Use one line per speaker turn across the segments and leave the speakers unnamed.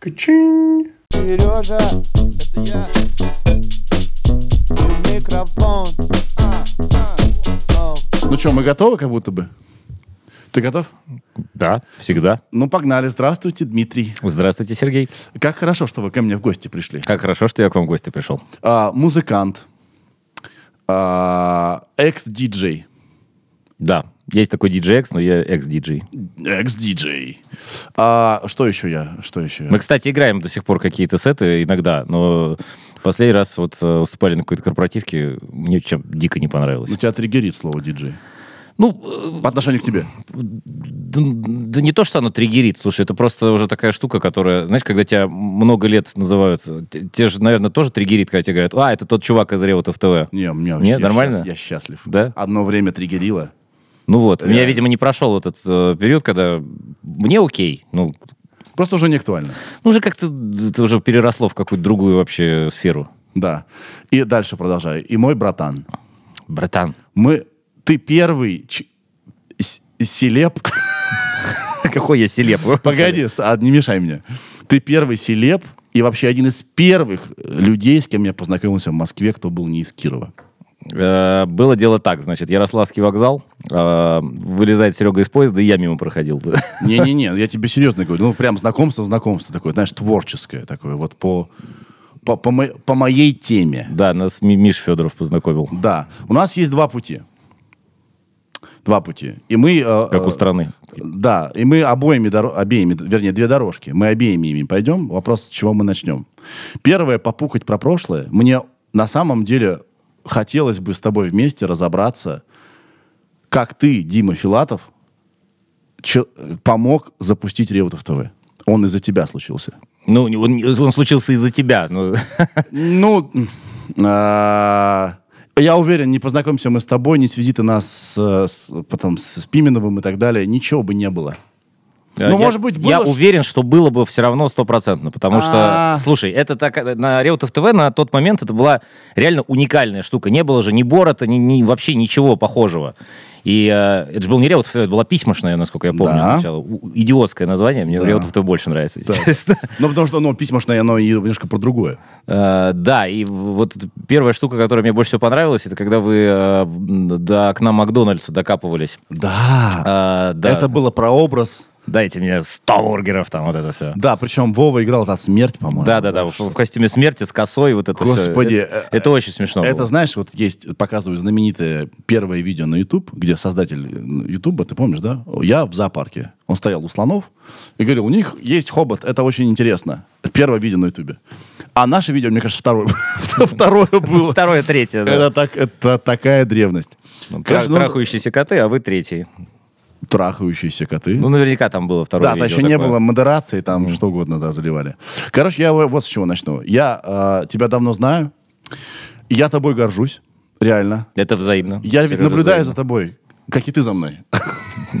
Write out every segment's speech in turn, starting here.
Качин.
Сережа, это я. И микрофон. А, а.
Ну что, мы готовы как будто бы? Ты готов?
Да, всегда.
Ну, погнали. Здравствуйте, Дмитрий.
Здравствуйте, Сергей.
Как хорошо, что вы ко мне в гости пришли.
Как хорошо, что я к вам в гости пришел.
А, музыкант. А, экс-диджей.
Да, есть такой DJ X, но я экс-диджей.
Экс-диджей. А, что еще я? Что еще я?
Мы, кстати, играем до сих пор какие-то сеты иногда, но последний раз вот э, выступали на какой-то корпоративке, мне чем дико не понравилось.
У тебя триггерит слово диджей.
Ну,
По отношению к тебе.
да, да не то, что оно триггерит, слушай, это просто уже такая штука, которая, знаешь, когда тебя много лет называют, те- же, наверное, тоже триггерит, когда тебе говорят, а, это тот чувак из Реута в ТВ.
Не, у меня
Не,
я
нормально?
я счастлив.
Да?
Одно время триггерило.
Ну вот, у меня,
Реально.
видимо, не прошел этот э, период, когда мне окей, ну,
Просто уже не актуально.
Ну, уже как-то это уже переросло в какую-то другую вообще сферу.
Да. И дальше продолжаю. И мой братан.
Братан.
Мы... Ты первый ч- с- селеб...
Какой я селеп.
Погоди, а, не мешай мне. Ты первый селеб и вообще один из первых людей, с кем я познакомился в Москве, кто был не из Кирова.
Э, Было дело так, значит, Ярославский вокзал, э, вылезает Серега из поезда, и я мимо проходил.
Не-не-не, я тебе серьезно говорю. Ну, прям знакомство, знакомство такое, знаешь, творческое такое, вот по, по, по, мо- по моей теме.
Да, нас Ми- Миш Федоров познакомил.
Да. У нас есть два пути. Два пути. И мы... э,
Как у страны.
Да, и мы обоими, доро- обеими, вернее, две дорожки. Мы обеими ими пойдем. Вопрос, с чего мы начнем. Первое, попукать про прошлое. Мне на самом деле хотелось бы с тобой вместе разобраться, как ты, Дима Филатов, помог запустить Реутов ТВ. Он из-за тебя случился.
Ну, он, он случился из-за тебя. Ну,
Ну, а, я уверен, не познакомимся мы с тобой, не сведи ты нас с, с- потом с Пименовым и так далее, ничего бы не было. Ну,
я,
может быть,
Я
было ш-
уверен, что было бы все равно стопроцентно, потому что,
А.
слушай, это так, на Реутов ТВ на тот момент это была реально уникальная штука. Не было же ни Борота, ни, ни вообще ничего похожего. И э, это же был не Реутов ТВ, это была Письмошная, насколько я помню
Да.
сначала. У- Идиотское название, мне
Да.
Реутов ТВ больше нравится, естественно.
Ну, потому что, ну, письмошное, оно немножко про другое.
Э, Да, и вот первая штука, которая мне больше всего понравилась, это когда вы э, до окна Макдональдса докапывались.
Да.
Э, да.
Это было про образ.
Дайте мне 100 бургеров, там вот это все.
Да, причем Вова играл та смерть, по-моему.
Да, да, да, в, в костюме смерти с косой, вот это
Господи,
всё. Это,
э,
это очень смешно.
Это,
было.
знаешь, вот есть, показывают знаменитое первое видео на YouTube, где создатель YouTube, ты помнишь, да? Я в зоопарке. Он стоял у слонов и говорил, у них есть хобот, это очень интересно. Это Первое видео на YouTube. А наше видео, мне кажется, второе, второе было.
Второе, третье, да.
Это, так, это такая древность.
Ну,
Конечно, ну,
Трахающиеся коты, а вы третий.
Трахающиеся коты.
Ну, наверняка там было второе
Да,
видео
еще не
такое.
было модерации, там что угодно, да, заливали. Короче, я вот с чего начну. Я э, тебя давно знаю, я тобой горжусь, реально.
Это взаимно.
Я ведь наблюдаю за
взаимно.
тобой, как и ты за мной.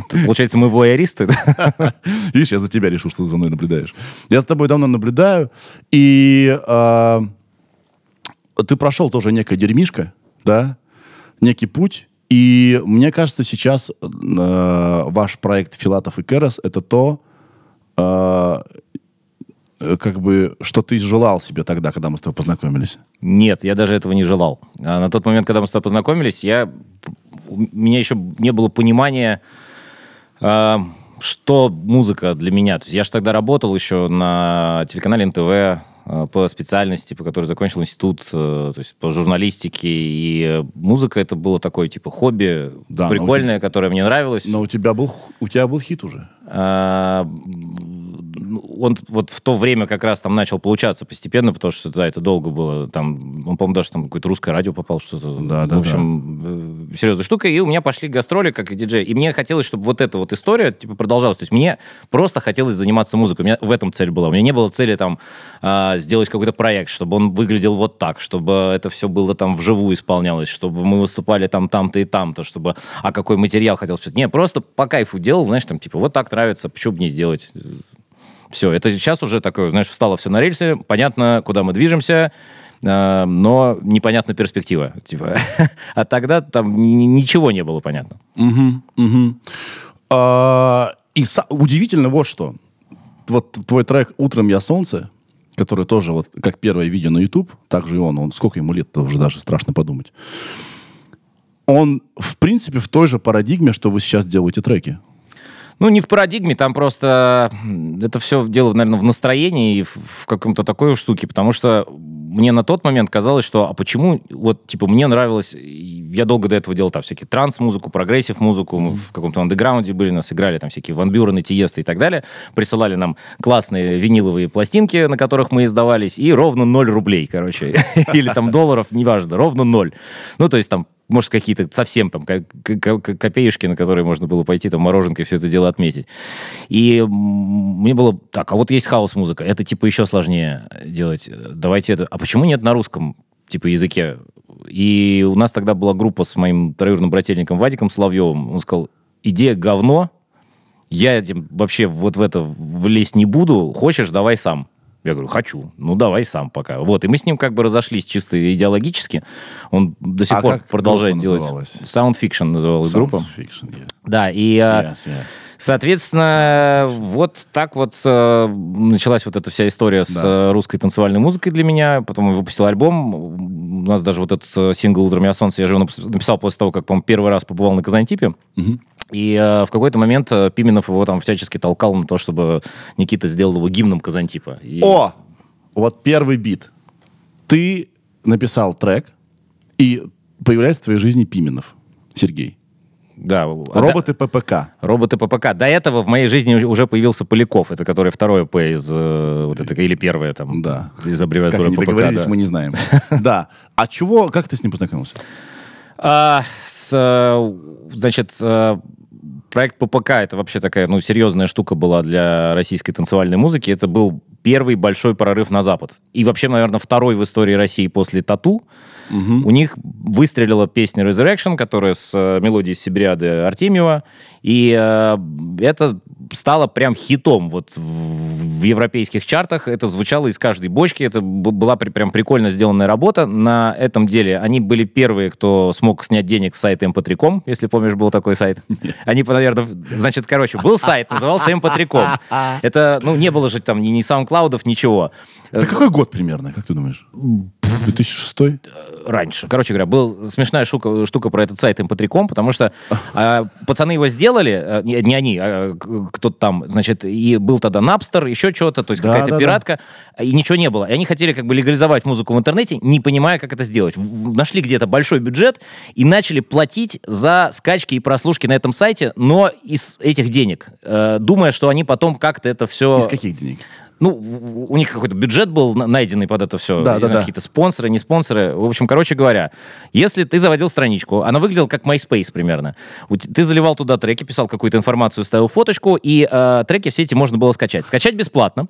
Тут, Получается, мы вояристы.
Видишь, я за тебя решил, что ты за мной наблюдаешь. Я за тобой давно наблюдаю, и э, ты прошел тоже некое дерьмишко, да, некий путь, и мне кажется, сейчас э, ваш проект «Филатов и Керос» — это то, э, э, как бы, что ты желал себе тогда, когда мы с тобой познакомились.
Нет, я даже этого не желал. А на тот момент, когда мы с тобой познакомились, я, у меня еще не было понимания, а, что музыка для меня. То есть я же тогда работал еще на телеканале НТВ по специальности, по которой закончил институт, э, то есть по журналистике. И э, музыка это было такое типа хобби
Да,
прикольное, которое мне нравилось.
Но у тебя был, у тебя был хит уже.
А, он вот в то время как раз там начал получаться постепенно, потому что да, это долго было. Там, он, по-моему, даже там какое-то русское радио попал, что-то.
Да, да,
в общем, э, серьезная штука. И у меня пошли гастроли как и диджей. И мне хотелось, чтобы вот эта вот история типа продолжалась. То есть мне просто хотелось заниматься музыкой. У меня в этом цель была. У меня не было цели там а, сделать какой-то проект, чтобы он выглядел вот так, чтобы это все было там вживую исполнялось, чтобы мы выступали там там-то и там-то, чтобы а какой материал хотел спеть. Не, просто по кайфу делал, знаешь, там типа вот так нравится, почему бы не сделать. Все, это сейчас уже такое, знаешь, встало все на рельсы, понятно, куда мы движемся, э, но непонятна перспектива. Типа. А тогда там ни- ни- ничего не было понятно.
Мгм, мгм. А, И удивительно вот что. вот твой трек «Утром я солнце», который тоже вот как первое видео на YouTube, также и он, он сколько ему лет-то уже даже страшно подумать. Он, в принципе, в той же парадигме, что вы сейчас делаете треки.
Ну, не в парадигме, там просто это все дело, наверное, в настроении и в, в каком-то такой штуке, потому что мне на тот момент казалось, что а почему, вот, типа, мне нравилось, я долго до этого делал там всякие транс-музыку, прогрессив-музыку, мы в каком-то андеграунде были, нас играли там всякие Ван Бюрены, Тиесты и так далее, присылали нам классные виниловые пластинки, на которых мы издавались, и ровно 0 рублей, короче, или там долларов, неважно, ровно 0. Ну, то есть там может, какие-то совсем там ко- ко- ко- копеюшки, на которые можно было пойти там мороженкой все это дело отметить. И мне было, так, а вот есть хаос-музыка, это типа еще сложнее делать. Давайте это... А почему нет на русском типа языке? И у нас тогда была группа с моим троюродным брательником Вадиком Соловьевым. Он сказал, идея говно, я этим вообще вот в это влезть не буду, хочешь, давай сам. Я говорю, хочу. Ну, давай сам пока. Вот, и мы с ним как бы разошлись чисто идеологически. Он до сих
А
пор продолжает
группа
делать.
называлась?
Sound Fiction называлась группа.
Sound Fiction, yeah.
Да, и, а,
Yes, yes.
соответственно, вот так вот э, началась вот эта вся история с
Да.
э, русской танцевальной музыкой для меня. Потом я выпустил альбом. У нас даже вот этот э, сингл «Утром я солнце» я же его напис- написал после того, как, по первый раз побывал на Казантипе.
Мгм.
И э, в какой-то момент э, Пименов его там всячески толкал на то, чтобы Никита сделал его гимном Казантипа. И-
О! Вот первый бит. Ты написал трек, и появляется в твоей жизни Пименов. Сергей.
Да,
Роботы ППК.
Роботы ППК. До этого в моей жизни уже- появился Поляков, это который второе П из э, вот этой, или первое там,
Да.
из
Как
аббревиатуры
они
ППК.
договорились,
да.
мы не знаем. Да. А чего, как ты с ним познакомился?
А, с, э, значит, проект ППК это вообще такая, ну, серьезная штука была для российской танцевальной музыки. Это был первый большой прорыв на Запад. И вообще, наверное, второй в истории России после Тату. У них выстрелила песня Resurrection, которая с э, мелодией Сибириады Артемьева. И э, это стало прям хитом вот в, в европейских чартах. Это звучало из каждой бочки. Это была при- прям прикольно сделанная работа. На этом деле они были первые, кто смог снять денег с сайта mp3.com, если помнишь, был такой сайт. Они, наверное, значит, короче, был сайт, назывался mp3.com. Это, ну, не было же там ни, ни саундклаудов, ничего.
Это какой год примерно, как ты думаешь? 2006?
Раньше. Короче говоря, была смешная штука, штука про этот сайт mp3.com, потому что а, пацаны его сделали, а, не, они, а кто-то там, значит, и был тогда Napster, еще что-то, то есть
Да,
какая-то
да, да.
пиратка, и ничего не было. И они хотели как бы легализовать музыку в интернете, не понимая, как это сделать. В- Нашли где-то большой бюджет и начали платить за скачки и прослушки на этом сайте, но из этих денег, э, думая, что они потом как-то это все...
Из каких денег?
Ну, у них какой-то бюджет был на- найденный под это все.
Да, да, да.
Какие-то спонсоры, не спонсоры. В общем, короче говоря, если ты заводил страничку, она выглядела как MySpace примерно. Ты заливал туда треки, писал какую-то информацию, ставил фоточку, и э, треки все эти можно было скачать. Скачать бесплатно.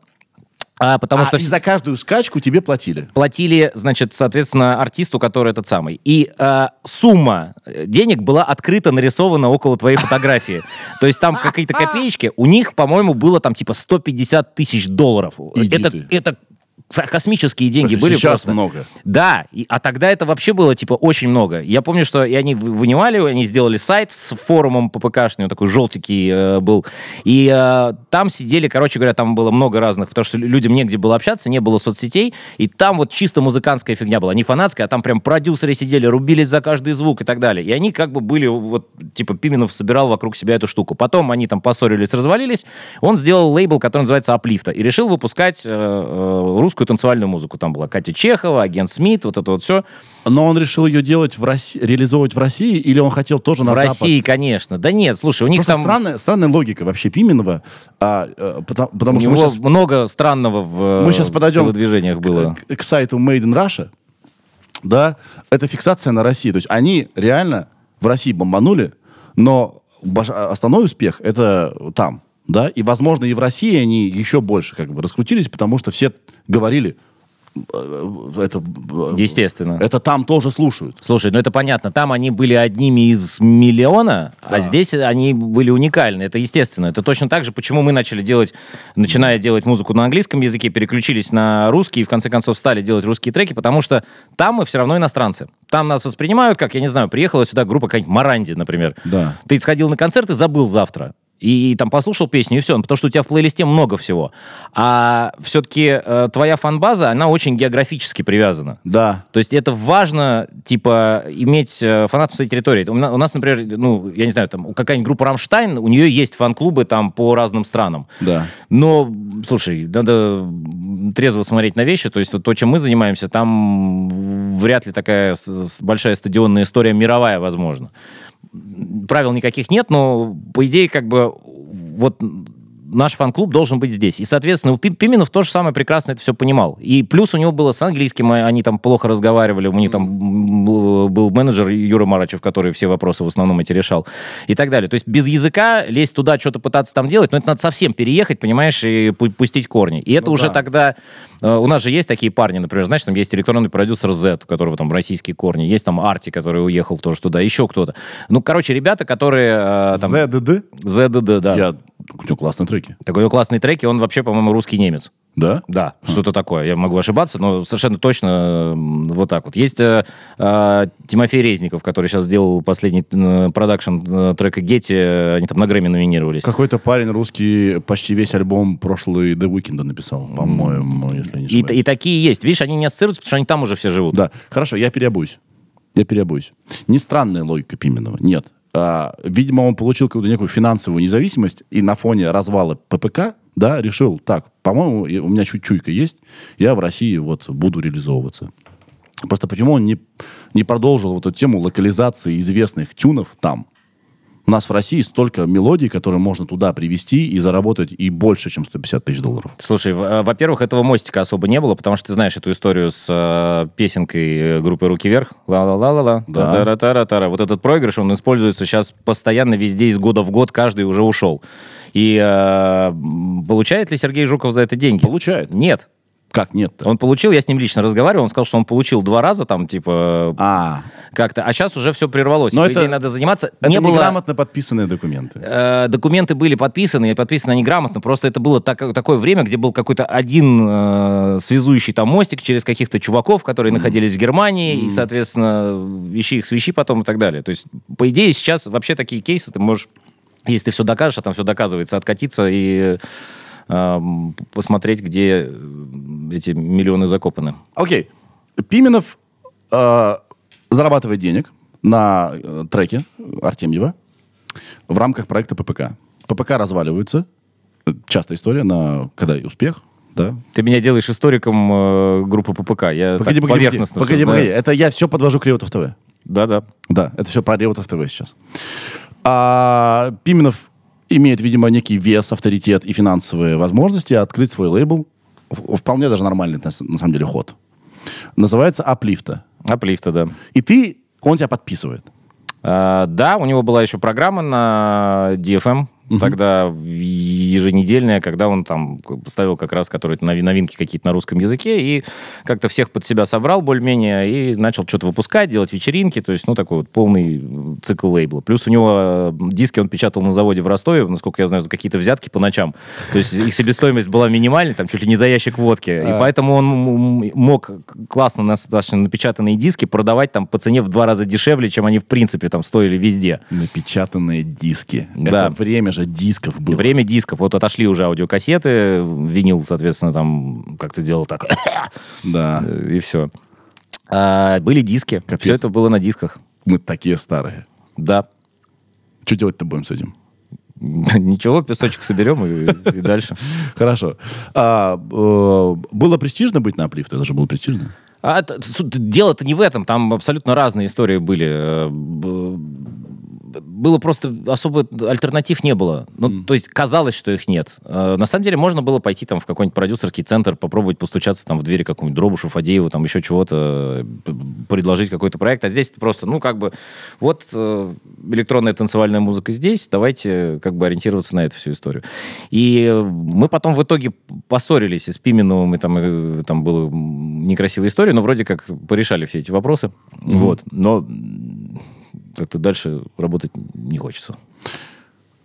А, потому
А,
что
и за каждую скачку тебе платили.
платили, значит, соответственно, артисту, который этот самый. И э, сумма э, денег была открыто нарисована около твоей фотографии. То есть там какие-то копеечки. У них, по-моему, было там типа 150 тысяч долларов. Это, это космические деньги
Просто
были
сейчас
просто.
много.
Да, и- а тогда это вообще было, типа, очень много. Я помню, что и они вы- вынимали, они сделали сайт с форумом ППКшный, он такой желтенький э, был. И э, там сидели, короче говоря, там было много разных, потому что лю- людям негде было общаться, не было соцсетей, и там вот чисто музыкантская фигня была, не фанатская, а там прям продюсеры сидели, рубились за каждый звук и так далее. И они как бы были, вот, типа, Пименов собирал вокруг себя эту штуку. Потом они там поссорились, развалились, он сделал лейбл, который называется «Аплифта», и решил выпускать э, э, русскую танцевальную музыку. Там была Катя Чехова, агент Смит, вот это вот все.
Но он решил ее делать в России, реализовывать в России, или он хотел тоже на
В
Запад?
России, конечно. Да нет, слушай, у них
Просто
там...
странная, странная логика вообще Пименова, а, э, потому,
У
потому что
него
мы сейчас
много странного в
Мы щас
э,
подойдем
телодвижениях было.
к, к сайту Made in Russia, да, это фиксация на России. То есть они реально в России бомбанули, но основной успех это там, да, и, возможно, и в России они еще больше как бы раскрутились, потому что все говорили, э, это, э,
Естественно.
это там тоже слушают.
Слушай, ну это понятно, там они были одними из миллиона, а здесь они были уникальны, это естественно. Это точно так же, почему мы начали делать, начиная делать музыку на английском языке, переключились на русский и в конце концов стали делать русские треки, потому что там мы все равно иностранцы. Там нас воспринимают, как, я не знаю, приехала сюда группа какая-нибудь Маранди, например.
Да.
Ты сходил на концерт и забыл завтра. И, там послушал песню, и все. Потому что у тебя в плейлисте много всего. А все-таки э, твоя фан-база, она очень географически привязана.
Да.
То есть это важно, типа, иметь э, фанатов в своей территории. У, у нас, например, ну, я не знаю, там какая-нибудь группа «Рамштайн», у нее есть фан-клубы там по разным странам.
Да.
Но, слушай, надо трезво смотреть на вещи. То есть то, чем мы занимаемся, там вряд ли такая большая стадионная история мировая возможна. Правил никаких нет, но, по идее, как бы вот наш фан-клуб должен быть здесь. И, соответственно, Пименов тоже самое прекрасно это все понимал. И плюс у него было с английским, а- они там плохо разговаривали, у них там был менеджер Юра Марачев, который все вопросы в основном эти решал. И так далее. То есть без языка лезть туда, что-то пытаться там делать, но это надо совсем переехать, понимаешь, и пу- пустить корни. И это
Ну
уже
да.
тогда... э, У нас же есть такие парни, например, знаешь, там есть электронный продюсер Z, у которого там российские корни, есть там Арти, который уехал тоже туда, еще кто-то. Ну, короче, ребята, которые... э, там,
ЗДД?
ZDD, да.
Я... У него классные треки.
Такой классный трек, и он вообще, по-моему, русский немец.
Да?
Да, что-то такое. Я могу ошибаться, но совершенно точно вот так вот. Есть э, э, Тимофей Резников, который сейчас сделал последний э, продакшн трека Гетти. Они там на Грэмми номинировались.
Какой-то парень русский почти весь альбом прошлый The Weeknd написал, по-моему, если не
И,
ошибаюсь.
и такие есть. Видишь, они не ассоциируются, потому что они там уже все живут.
Да, хорошо, я переобуюсь. Я переобуюсь. Не странная логика Пименова, нет. А, видимо, он получил какую-то некую финансовую независимость и на фоне развала ППК, да, решил, так, по-моему, у меня чуть чуйка есть, я в России вот буду реализовываться. Просто почему он не, не продолжил вот эту тему локализации известных тюнов там? У нас в России столько мелодий, которые можно туда привести и заработать и больше, чем 150 тысяч долларов.
Слушай, во-первых, этого мостика особо не было, потому что ты знаешь эту историю с э, песенкой э, группы «Руки вверх». Ла-ла-ла-ла-ла.
Да.
Та-та-ра-та-ра-та-ра. Вот этот проигрыш, он используется сейчас постоянно везде из года в год, каждый уже ушел. И э, получает ли Сергей Жуков за это деньги?
Получает.
Нет.
Как нет-то?
Он получил, я с ним лично разговаривал, он сказал, что он получил два раза там, типа,
А,
как-то, а сейчас уже все прервалось.
Но
По
это-
идее, надо заниматься.
это
не было...
неграмотно подписанные документы.
Э, документы были подписаны, и подписаны они грамотно, просто это было так- такое время, где был какой-то один э, связующий там мостик через каких-то чуваков, которые находились в Германии, и, соответственно, ищи их, свищи потом и так далее. То есть, по идее, сейчас вообще такие кейсы ты можешь, если ты все докажешь, а там все доказывается, откатиться и посмотреть, где э, эти миллионы закопаны.
Окей. Пименов э, зарабатывает денег на э, треке Артемьева в рамках проекта ППК. ППК разваливаются. Частая история, на когда и успех, да.
Ты меня делаешь историком э, группы ППК. Я
Погоди,
так
погоди,
поверхностно
погоди,
всё
погоди.
знаю.
Это я все подвожу к Реутов ТВ.
Да-да.
Да, это все про Реутов ТВ сейчас. А, Пименов имеет, видимо, некий вес, авторитет и финансовые возможности открыть свой лейбл. Вполне даже нормальный, на самом деле, ход. Называется Аплифта.
Аплифта, да.
И ты, он тебя подписывает.
А, да, у него была еще программа на DFM, тогда в- еженедельная, когда он там ставил как раз, которые нови- новинки какие-то на русском языке, и как-то всех под себя собрал более-менее, и начал что-то выпускать, делать вечеринки, то есть, ну, такой вот полный цикл лейбла. Плюс у него диски он печатал на заводе в Ростове, насколько я знаю, за какие-то взятки по ночам. То есть их себестоимость была минимальной, там чуть ли не за ящик водки. И поэтому он мог классно достаточно напечатанные диски продавать там по цене в два раза дешевле, чем они в принципе там стоили везде.
Напечатанные диски.
Да.
Это время же дисков было.
Время дисков. Вот отошли уже аудиокассеты, винил, соответственно, там как-то делал так,
Да.
и все. были диски.
Капец.
Все это было на дисках.
Мы такие старые.
Да.
Что делать-то будем с этим?
Ничего, песочек соберем и, и дальше.
Хорошо. А, э, было престижно быть на Аплифте? Это же было престижно.
А дело-то не в этом, там абсолютно разные истории были. Было просто особо альтернатив не было. Ну, то есть казалось, что их нет. Э, На самом деле можно было пойти там в какой-нибудь продюсерский центр, попробовать постучаться там в двери какому-нибудь Дробушу, Фадееву, там еще чего-то, предложить какой-то проект. А здесь просто, ну, как бы, вот э, электронная танцевальная музыка здесь, давайте как бы ориентироваться на эту всю историю. И мы потом в итоге поссорились и с Пименовым, и там, э, там была м, некрасивая история, но вроде как порешали все эти вопросы. Вот. Но как-то дальше работать не хочется.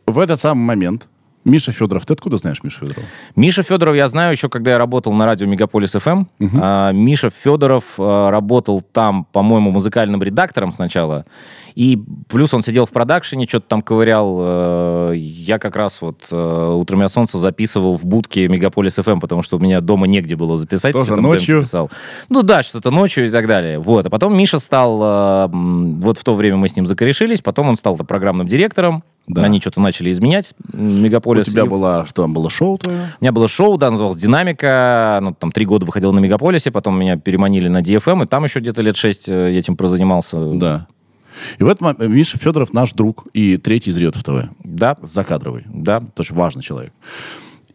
В этот самый момент Миша Федоров. Ты откуда знаешь Мишу Федорова?
Миша Федоров я знаю еще, когда я работал на радио Мегаполис ФМ. А, Миша Федоров а, работал там, по-моему, музыкальным редактором сначала. И плюс он сидел в продакшене, что-то там ковырял. Э, Я как раз вот э, «Утром я солнце» записывал в будке Мегаполис ФМ, потому что у меня дома негде было записать.
Тоже ночью?
писал. Ну да, что-то ночью и так далее. Вот. А потом Миша стал... Вот в то время мы с ним закорешились. Потом он стал программным директором.
Да.
Они что-то начали изменять. м,
У
Мегаполис.
тебя
И-
было, что там было шоу твое?
у меня было шоу, да, называлось «Динамика». Ну, там три года выходил на Мегаполисе, потом меня переманили на DFM, и там еще где-то лет шесть э, я этим прозанимался.
Да. И в этот момент Миша Федоров наш друг и третий из Риотов ТВ.
Да,
Закадровый.
да.
Тоже важный человек.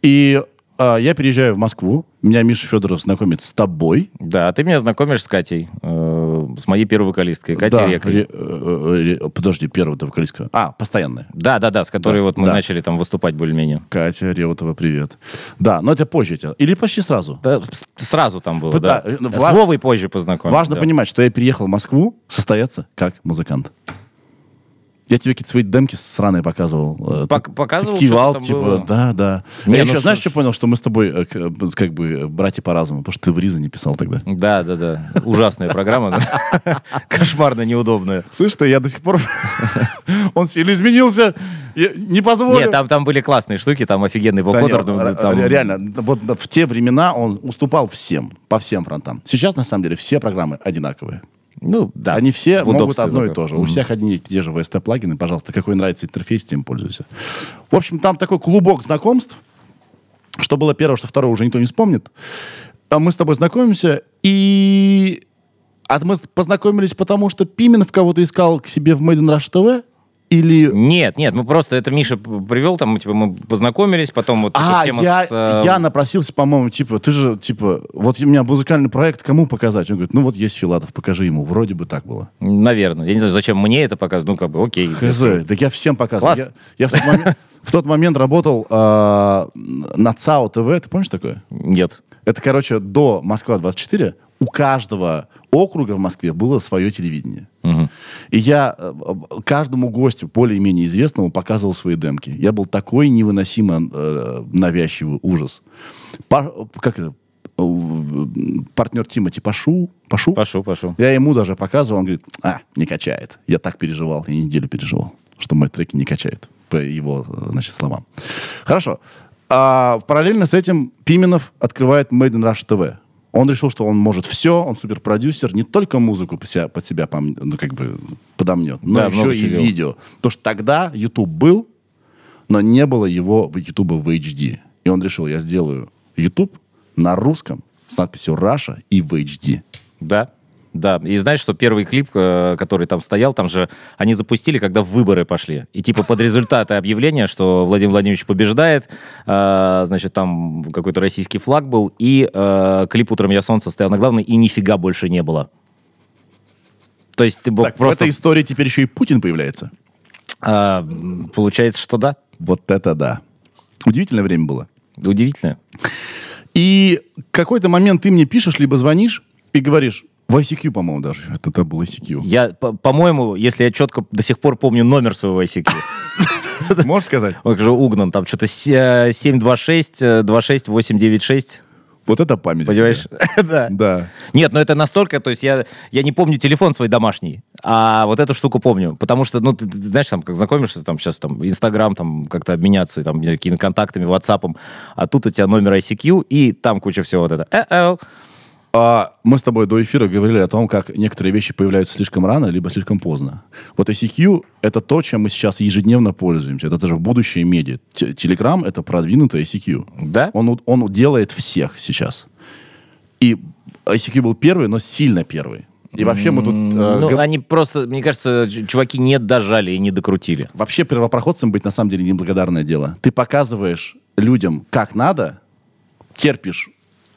И а, я переезжаю в Москву. Меня Миша Федоров знакомит с тобой.
Да, а ты меня знакомишь с Катей, э, с моей первой вокалисткой, Катей
Да,
Рекой.
ре- э, э, подожди, первого вокалистка. А, постоянная.
Да, да, да, с которой
Да,
вот мы
да.
начали там выступать более-менее.
Катя Реутова, привет. Да, но это позже. Или почти сразу.
Да, сразу там было,
Да,
да.
э,
С Вовой позже познакомились.
Важно
да.
понимать, что я переехал в Москву состояться как музыкант. Я тебе какие-то свои демки сраные показывал. э,
Пок-
ты-
показывал,
ты кивал,
что
типа,
было?
да, да.
Не,
я
ну
еще, знаешь,
что-
что понял? Что мы с тобой э, э, как бы братья по разуму, потому что ты в Риза не писал тогда.
Да, да, да. Ужасная программа. Кошмарно неудобная.
Слышь ты, я до сих пор... Он сильно изменился. Не позволю.
Нет, там, там были классные штуки, там офигенный вокодер. ну,
Реально, вот в те времена он уступал всем, по всем фронтам. Сейчас, на самом деле, все программы одинаковые.
Ну, да.
Они все
в
могут одно и то же. У всех одни и те же VST-плагины. Пожалуйста, какой нравится интерфейс, тем пользуйся. В общем, там такой клубок знакомств. Что было первое, что второе уже никто не вспомнит. А мы с тобой знакомимся, и... А мы познакомились потому, что Пименов кого-то искал к себе в Made in Rush TV? Или...
Нет, нет, мы просто это Миша привел, там, типа, мы познакомились, потом вот
А,
тема
я,
с... э,
я напросился, по-моему, типа, ты же, типа, вот у меня музыкальный проект, кому показать? Он говорит, ну вот есть Филатов, покажи ему. Вроде бы так было.
Наверное. Я не знаю, зачем мне это показывать. Ну, как бы, окей.
Хз, так я всем показывал.
Класс.
Я, я в, тот момент, в тот момент работал э, на ЦАО ТВ, ты помнишь такое?
Нет.
Это, короче, до Москва-24 у каждого округа в Москве было свое телевидение.
Мгм.
И я э, э, каждому гостю, более-менее известному, показывал свои демки. Я был такой невыносимо э, навязчивый ужас. Па- как это? Э, Партнер Тимати Пашу. Пашу?
Пошел, пошел.
Я ему даже показывал, он говорит, а, не качает. Я так переживал, я неделю переживал, что мои треки не качает, по его, значит, словам. Хорошо. А параллельно с этим Пименов открывает Made in Rush TV. Он решил, что он может все, он суперпродюсер, не только музыку под себя, под себя пом- ну, как бы подомнет, но
Да,
еще и
делал.
видео. Потому что тогда YouTube был, но не было его в YouTube в HD. И он решил, я сделаю YouTube на русском с надписью Russia и в HD.
Да. Да, и знаешь, что первый клип, э, который там стоял, там же они запустили, когда выборы пошли. И типа под результаты объявления, что Владимир Владимирович побеждает, э, значит, там какой-то российский флаг был, и э, клип «Утром я солнце» стоял на главной, и нифига больше не было. То есть ты мог
Так,
просто...
в этой истории теперь еще и Путин появляется.
А, получается, что да.
Вот это да. Удивительное время было.
Удивительно.
И какой-то момент ты мне пишешь, либо звонишь и говоришь, в ICQ, по-моему, даже. Это, это был ICQ.
Я, по- по-моему, если я четко до сих пор помню номер своего ICQ,
Можешь сказать?
он же угнан, там что-то э, 726 э, 26896,
Вот это память.
понимаешь? Да.
Да.
Нет, ну это настолько, то есть я, я не помню телефон свой домашний, а вот эту штуку помню, потому что, ну, ты, ты знаешь, там, как знакомишься, там, сейчас, там, Инстаграм, там, как-то обменяться, там, какими контактами, Ватсапом, а тут у тебя номер ICQ, и там куча всего вот это. Э-э.
А мы с тобой до эфира говорили о том, как некоторые вещи появляются слишком рано, либо слишком поздно. Вот ICQ — это то, чем мы сейчас ежедневно пользуемся. Это даже будущее медиа. Т- Telegram — это продвинутый ICQ.
Да?
Он, он делает всех сейчас. И ICQ был первый, но сильно первый. И вообще мы тут... э,
Ну,
г-
они просто, мне кажется, чуваки не дожали и не докрутили.
Вообще первопроходцем быть на самом деле неблагодарное дело. Ты показываешь людям, как надо, терпишь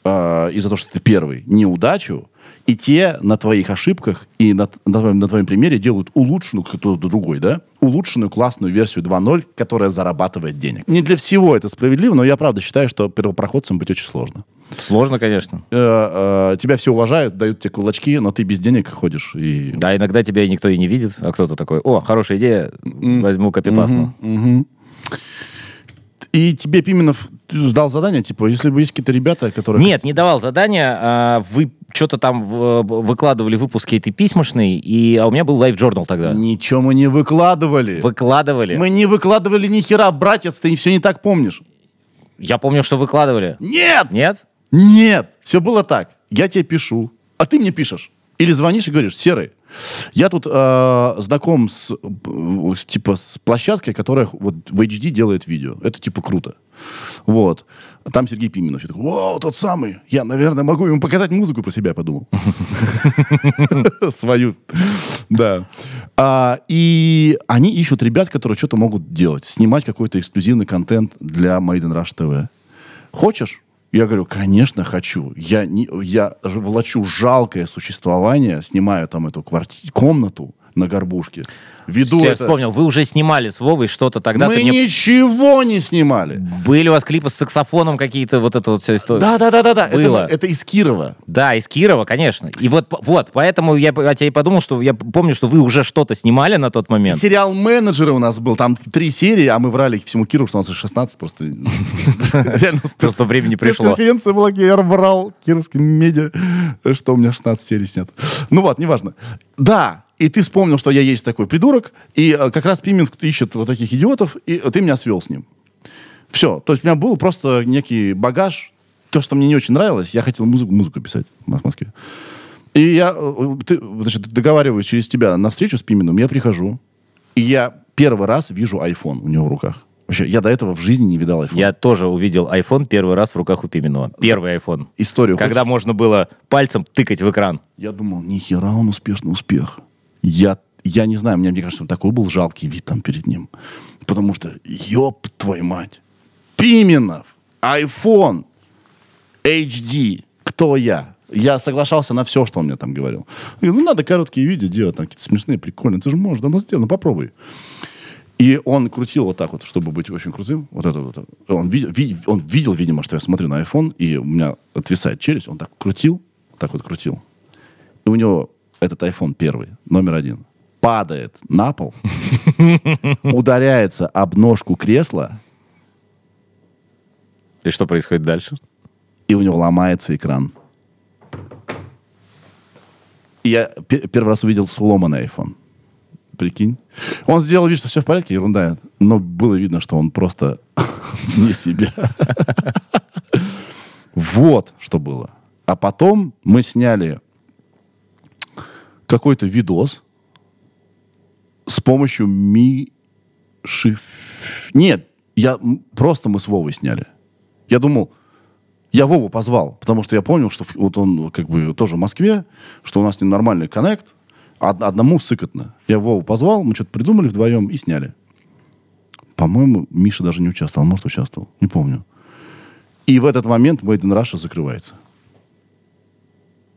э, из-за того, что ты первый, неудачу, и те на твоих ошибках и на, на, твоем, на твоем примере делают улучшенную, кто-то другой, да, улучшенную классную версию 2.0, которая зарабатывает денег. Не для всего это справедливо, но я правда считаю, что первопроходцем быть очень сложно.
Сложно, конечно.
Э, э, тебя все уважают, дают тебе кулачки, но ты без денег ходишь и...
Да, иногда тебя и никто и не видит, а кто-то такой, о, хорошая идея, возьму копипастну.
Мгм. И тебе Пименов дал задание, типа, если бы есть какие-то ребята, которые...
Нет, не давал задания. а, Вы что-то там в- выкладывали выпуски этой письмошной, и, а у меня был лайв-журнал тогда.
Ничего мы не выкладывали.
Выкладывали.
Мы не выкладывали ни хера, братец, ты все не так помнишь.
Я помню, что выкладывали.
Нет!
Нет?
Нет! Все было так. Я тебе пишу, а ты мне пишешь. Или звонишь и говоришь, Серый, я тут э, знаком с, э, типа, с площадкой, которая вот в HD делает видео. Это типа круто. Вот. Там Сергей Пименов. Я такой, вау, тот самый. Я, наверное, могу ему показать музыку про себя, подумал. Свою. Да. А, И они ищут ребят, которые что-то могут делать. Снимать какой-то эксклюзивный контент для Made in Rush TV. Хочешь? Я говорю, конечно, хочу. Я, не, я влачу жалкое существование, снимаю там эту кварти- комнату на горбушке. Веду
Я
это...
вспомнил, вы уже снимали с Вовой что-то тогда.
Мы
мне-
ничего не снимали.
Были у вас клипы с саксофоном какие-то, вот это вот вся история.
Да, да, да, да, да. Это,
Было.
это из Кирова.
Да, из Кирова, конечно. И вот, вот, поэтому я о тебе и подумал, что я помню, что вы уже что-то снимали на тот
И
момент.
сериал «Менеджеры» у нас был. Там три серии, а мы врали всему Кирову, что у нас их 16 просто. Реально.
Просто времени пришло.
Конференция была, где я врал кировским медиа, что у меня 16 серий снят. Ну вот, неважно. Да, и ты вспомнил, что я есть такой придурок, и э, как раз Пименов ищет вот таких идиотов, и ты меня свел с ним. Все. То есть у меня был просто некий багаж. То, что мне не очень нравилось, я хотел музыку, музыку писать в Москве. И я э, ты, значит, договариваюсь через тебя на встречу с Пименом, я прихожу, и я первый раз вижу iPhone у него в руках. Вообще, я до этого в жизни не видал iPhone.
Я тоже увидел iPhone первый раз в руках у Пименова. Первый iPhone.
Историю
Когда
хочешь?
можно было пальцем тыкать в экран.
Я думал, нихера он успешный успех. Я, я не знаю, мне, мне кажется, такой был жалкий вид там перед ним. Потому что, ёб твою мать, Пименов, iPhone, HD, кто я? Я соглашался на все, что он мне там говорил. Говорю, ну, надо короткие видео делать, там какие-то смешные, прикольные. Ты же можешь, да ну сделай, ну попробуй. И он крутил вот так вот, чтобы быть очень крутым. Вот это вот. Он, видел, ви- он видел, видимо, что я смотрю на iPhone, и у меня отвисает челюсть. Он так крутил, так вот крутил. И у него этот iPhone первый, номер один, падает на пол, ударяется об ножку кресла,
И что происходит дальше?
и у него ломается экран. И я пе- первый раз увидел сломанный iPhone. Прикинь. Он сделал вид, что все в порядке, ерунда. Но было видно, что он просто не себя. Вот что было. А потом мы сняли какой-то видос с помощью Миши... Нет, я, просто мы с Вовой сняли. Я думал, я Вову позвал, потому что я понял, что вот он как бы тоже в Москве, что у нас с нормальный коннект, а од- одному сыкотно. Я Вову позвал, мы что-то придумали вдвоем и сняли. По-моему, Миша даже не участвовал, может, участвовал, не помню. И в этот момент Made in Russia закрывается.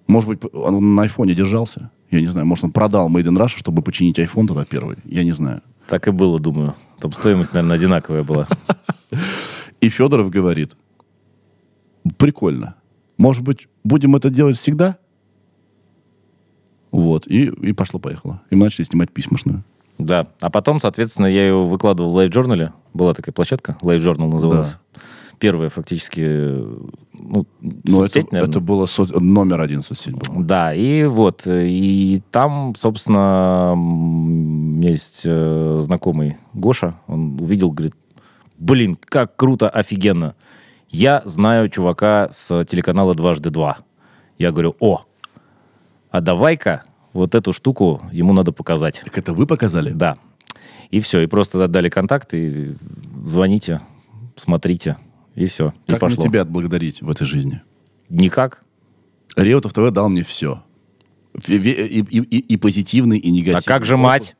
Может быть, он на айфоне держался? Я не знаю. Может, он продал Made in Russia, чтобы починить iPhone тогда первый? Я не знаю.
Так и было, думаю. Там стоимость, наверное, одинаковая была.
И Федоров говорит, прикольно. Может быть, будем это делать всегда? Вот. И, и пошло-поехало. И мы начали снимать письмошную.
Да. А потом, соответственно, я ее выкладывал в лайв-журнале. Была такая площадка, лайв-журнал назывался. Первая фактически, ну,
это,
соцсеть, наверное.
это было со- номер один соцсеть был.
Да, и вот, и там, собственно, м, у меня есть э, знакомый Гоша, он увидел, говорит, блин, как круто, офигенно. Я знаю чувака с телеканала «Дважды два». Я говорю, о, а давай-ка вот эту штуку ему надо показать.
Так это вы показали?
Да. И все, и просто отдали контакты, и звоните, смотрите, и все, и
Как мне
пошло.
тебя отблагодарить в этой жизни?
Никак.
Реутов ТВ дал мне все. И, и, и- и- и позитивный, и негативный.
А как же мать?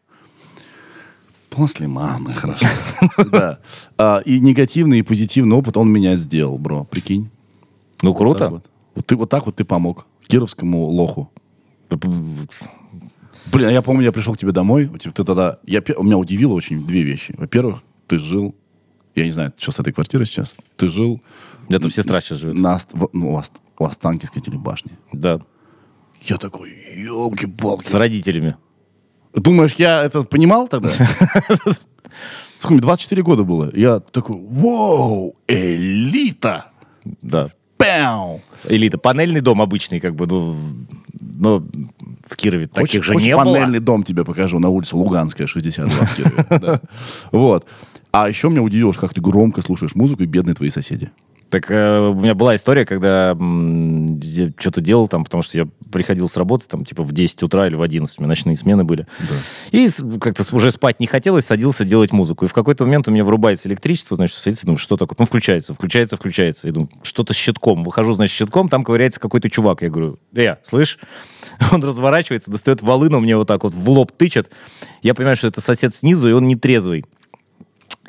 После мамы, хорошо. Да. А, И негативный, и позитивный опыт он меня сделал, бро. Прикинь.
Ну, круто.
вот. Ты вот так вот ты помог кировскому лоху. Блин, а я помню, я пришел к тебе домой, тебя- ты тогда, я, меня удивило очень две вещи. Во-первых, ты жил, я не знаю, что с этой квартирой сейчас, ты жил
Да, там сестра сейчас живет.
на, в- ну, у, Ост- у Останкинской телебашни.
Да,
Я такой, елки-палки.
с родителями.
Думаешь, я это понимал тогда? Сколько мне, 24 года было. Я такой, вау, элита!
Да.
Пяу!
Элита. Панельный дом обычный, как бы, ну, но в Кирове таких
Хочешь-
же
хочешь
не
панельный
было.
дом тебе покажу на улице Луганская, 62 в Кирове. Вот. А еще меня удивило, что как ты громко слушаешь музыку и бедные твои соседи.
Так э, у меня была история, когда м, я что-то делал там, потому что я приходил с работы там типа в 10 утра или в 11, у меня ночные смены были. И с- как-то уже спать не хотелось, садился делать музыку. И в какой-то момент у меня врубается электричество, значит, садится, думаю, что такое? Ну, включается, включается, включается. Я думаю, что-то с щитком. Выхожу, значит, с щитком, там ковыряется какой-то чувак. Я говорю, э, слышь? Он разворачивается, достает волыну, мне вот так вот в лоб тычет. Я понимаю, что это сосед снизу, и он нетрезвый.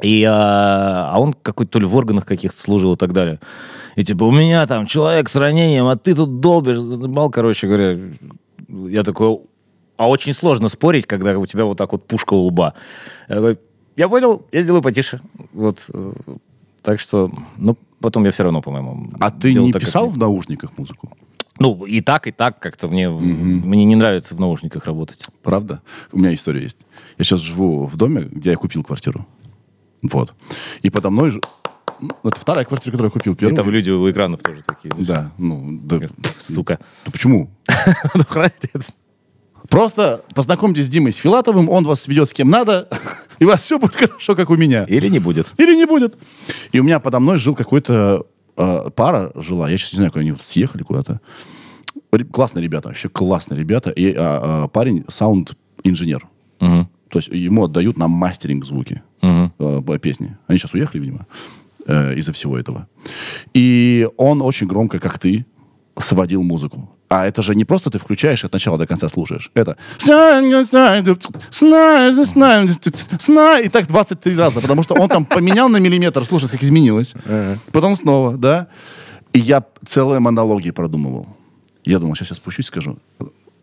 И, а, а он какой-то то ли в органах каких-то служил и так далее. И типа, у меня там человек с ранением, а ты тут долбишь, задолбал, короче говоря. Я такой, а очень сложно спорить, когда у тебя вот так вот пушка у лба. Я такой, я понял, я сделаю потише. Вот. э, Так что, ну, потом я все равно, по-моему,
А ты не
так,
писал в наушниках музыку?
Ну, и так, и так как-то мне, мне не нравится в наушниках работать.
Правда? У меня история есть. Я сейчас живу в доме, где я купил квартиру. Вот. И подо мной... ж- Ну, Это вторая квартира, которую я купил.
И
Первая.
там люди у экранов тоже такие. знаешь.
Да, ну, да.
Сука.
Да почему?
Ну.
Просто познакомьтесь с Димой Сфилатовым, он вас ведет с кем надо, и у вас все будет хорошо, как у меня.
Или не будет.
Или не будет. И у меня подо мной жил какой-то э, пара жила, я сейчас не знаю, куда они вот съехали куда-то. Классные ребята, вообще классные ребята. И а, а, парень саунд-инженер.
Мгм.
То есть ему отдают на мастеринг звуки
Мгм.
э, по песни. Они сейчас уехали, видимо, э, из-за всего этого. И он очень громко, как ты, сводил музыку. А это же не просто ты включаешь и от начала до конца слушаешь. Это сна и так 23 раза, потому что он там поменял на миллиметр, слушай, как изменилось. Потом снова, да. И я целые монологи продумывал. Я думал, сейчас я спущусь и скажу,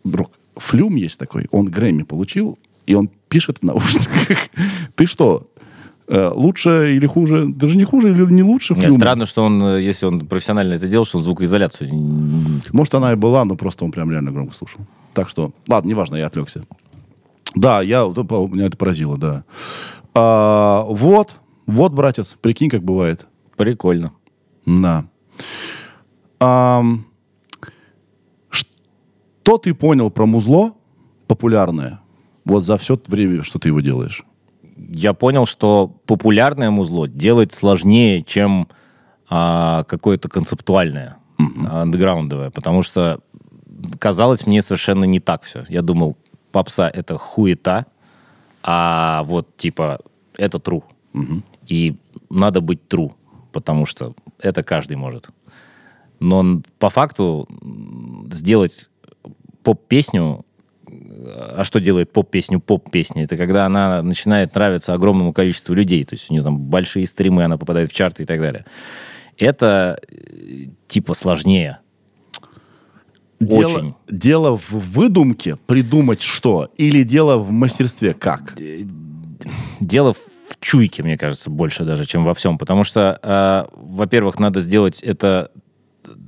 друг, Флюм есть такой, он Грэмми получил, и он пишет в наушниках. Ты что, э, лучше или хуже? Даже не хуже или не лучше
Нет,
Флюма?
странно, что он, э, если он профессионально это делал, что он звукоизоляцию...
Может, она и была, но просто он прям реально громко слушал. Так что, ладно, неважно, я отвлекся. Да, я, меня это поразило, да. А, вот, вот, братец, прикинь, как бывает.
Прикольно.
Да. Ам, что ты понял про музло популярное вот за все время, что ты его делаешь?
Я понял, что популярное музло делать сложнее, чем а, какое-то концептуальное, а, андеграундовое, потому что казалось мне совершенно не так все. Я думал, попса — это хуета, а вот типа это true. И надо быть true, потому что это каждый может. Но по факту сделать поп-песню, а что делает поп-песню поп-песней? Это когда она начинает нравиться огромному количеству людей, то есть у нее там большие стримы, она попадает в чарты и так далее. Это э, типа сложнее.
Дело,
Очень.
дело в выдумке придумать что? Или дело в мастерстве как?
Дело в чуйке, мне кажется, больше даже, чем во всем. Потому что, э, во-первых, надо сделать это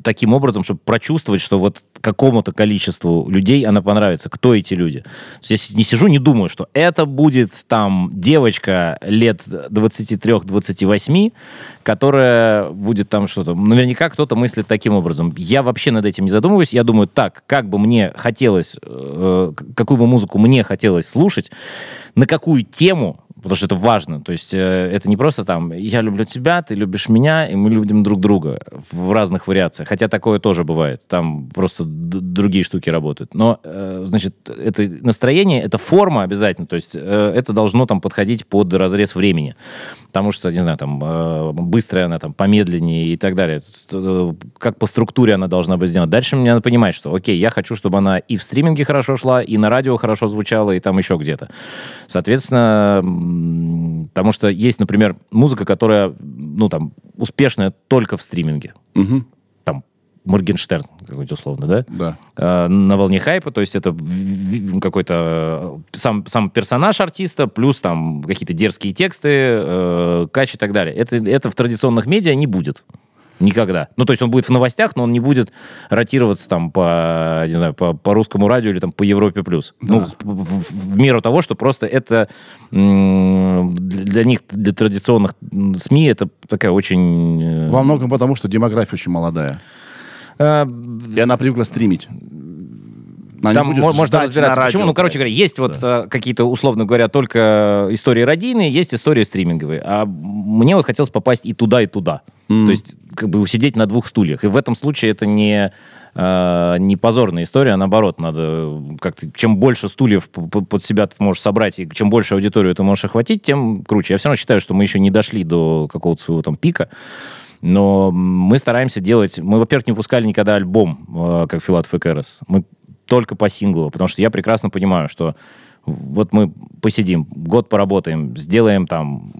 таким образом, чтобы прочувствовать, что вот какому-то количеству людей она понравится. Кто эти люди? То есть я не сижу, не думаю, что это будет там девочка лет 23-28, которая будет там что-то... Наверняка кто-то мыслит таким образом. Я вообще над этим не задумываюсь. Я думаю, так, как бы мне хотелось, э, какую бы музыку мне хотелось слушать, на какую тему, потому что это важно. То есть э, это не просто там «я люблю тебя, ты любишь меня, и мы любим друг друга» в разных вариациях. Хотя такое тоже бывает. Там просто другие штуки работают. Но, э, значит, это настроение, это форма обязательно. То есть э, это должно там подходить под разрез времени. Потому что, не знаю, там быстрая она, там помедленнее и так далее. Как по структуре она должна быть сделана. Дальше мне надо понимать, что, окей, я хочу, чтобы она и в стриминге хорошо шла, и на радио хорошо звучала, и там еще где-то. Соответственно, потому что есть, например, музыка, которая, ну, там, успешная только в стриминге.
Мгм.
Там, Моргенштерн какой-то условно, да?
Да.
Э, на волне хайпа, то есть это какой-то э, сам, сам персонаж артиста, плюс там какие-то дерзкие тексты, э, кач и так далее. Это, это в традиционных медиа не будет. Никогда. Ну, то есть он будет в новостях, но он не будет ротироваться там по, не знаю, по, по русскому радио или там по Европе плюс. Ну, в, в- в меру того, что просто это для них, для традиционных СМИ, это такая очень... э,
Во многом потому, что демография очень молодая.
э,
И она привыкла стримить. Она
Там можно разбираться,
на
почему.
радио,
Ну, короче говоря, есть вот э, какие-то, условно говоря, только истории родийные, есть истории стриминговые. А мне вот хотелось попасть и туда, и туда. То есть, как бы сидеть на двух стульях. И в этом случае это не, э, не позорная история, а наоборот, надо как-то... Чем больше стульев под себя ты можешь собрать, и чем больше аудиторию ты можешь охватить, тем круче. Я все равно считаю, что мы еще не дошли до какого-то своего там пика. Но мы стараемся делать... Мы, во-первых, не выпускали никогда альбом, э, как Филатов и. Мы только по синглу, потому что я прекрасно понимаю, что вот мы посидим, год поработаем, сделаем там,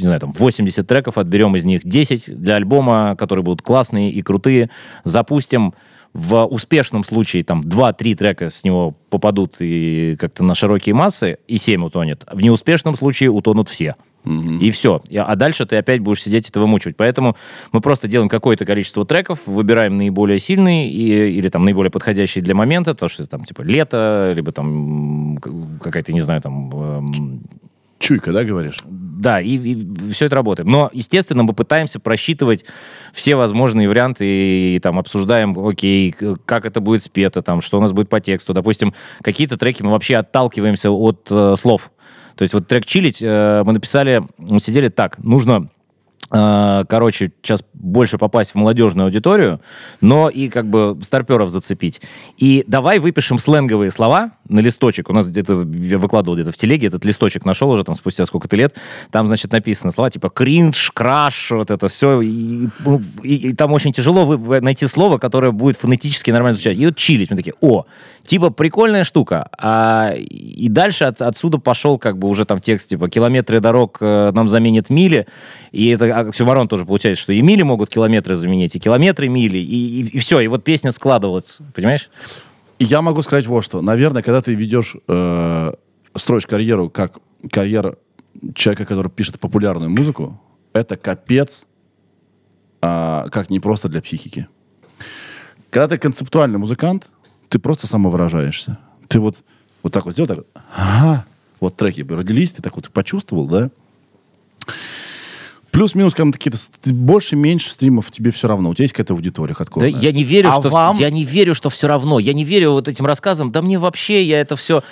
не знаю, там 80 треков, отберем из них 10 для альбома, которые будут классные и крутые, запустим в успешном случае там 2-3 трека с него попадут и как-то на широкие массы, и 7 утонет. В неуспешном случае утонут все. И все. А дальше ты опять будешь сидеть это вымучивать. Поэтому мы просто делаем какое-то количество треков, выбираем наиболее сильные и, или там наиболее подходящие для момента, то что там типа лето, либо там какая-то, не знаю, там... эм,
Чуйка, да, говоришь?
да, и, все это работает. Но, естественно, мы пытаемся просчитывать все возможные варианты и, и там обсуждаем, окей, как это будет спето, там, что у нас будет по тексту. Допустим, какие-то треки мы вообще отталкиваемся от э, слов. То есть вот трек «Чилить» э, мы написали, мы сидели так, нужно э, короче, сейчас больше попасть в молодежную аудиторию, но и как бы старперов зацепить. И давай выпишем сленговые слова на листочек. У нас где-то, я выкладывал где-то в телеге, этот листочек нашел уже там спустя сколько-то лет. Там, значит, написано слова типа кринж, краш, вот это все. И, ну, и- и там очень тяжело вы- найти слово, которое будет фонетически нормально звучать. И вот чилить. Мы такие, о, типа прикольная штука. А, и дальше от- отсюда пошел как бы уже там текст, типа километры дорог э, нам заменят мили. И это оксюмарон тоже получается, что и мили могут километры заменить, и километры мили, и, все. И вот песня складывалась, понимаешь?
И я могу сказать вот что. Наверное, когда ты ведешь, э, строишь карьеру как карьера человека, который пишет популярную музыку, это капец, а, как не просто для психики. Когда ты концептуальный музыкант, ты просто самовыражаешься. Ты вот, вот так вот сделал, так вот, ага, вот треки родились, ты так вот почувствовал, да? Плюс-минус, когда какие-то больше-меньше стримов тебе все равно. У тебя есть какая-то аудитория
Да
хардкорная.
я не верю,
А
что
вам-
я не верю, что все равно. Я не верю вот этим рассказам. Да мне вообще я это все.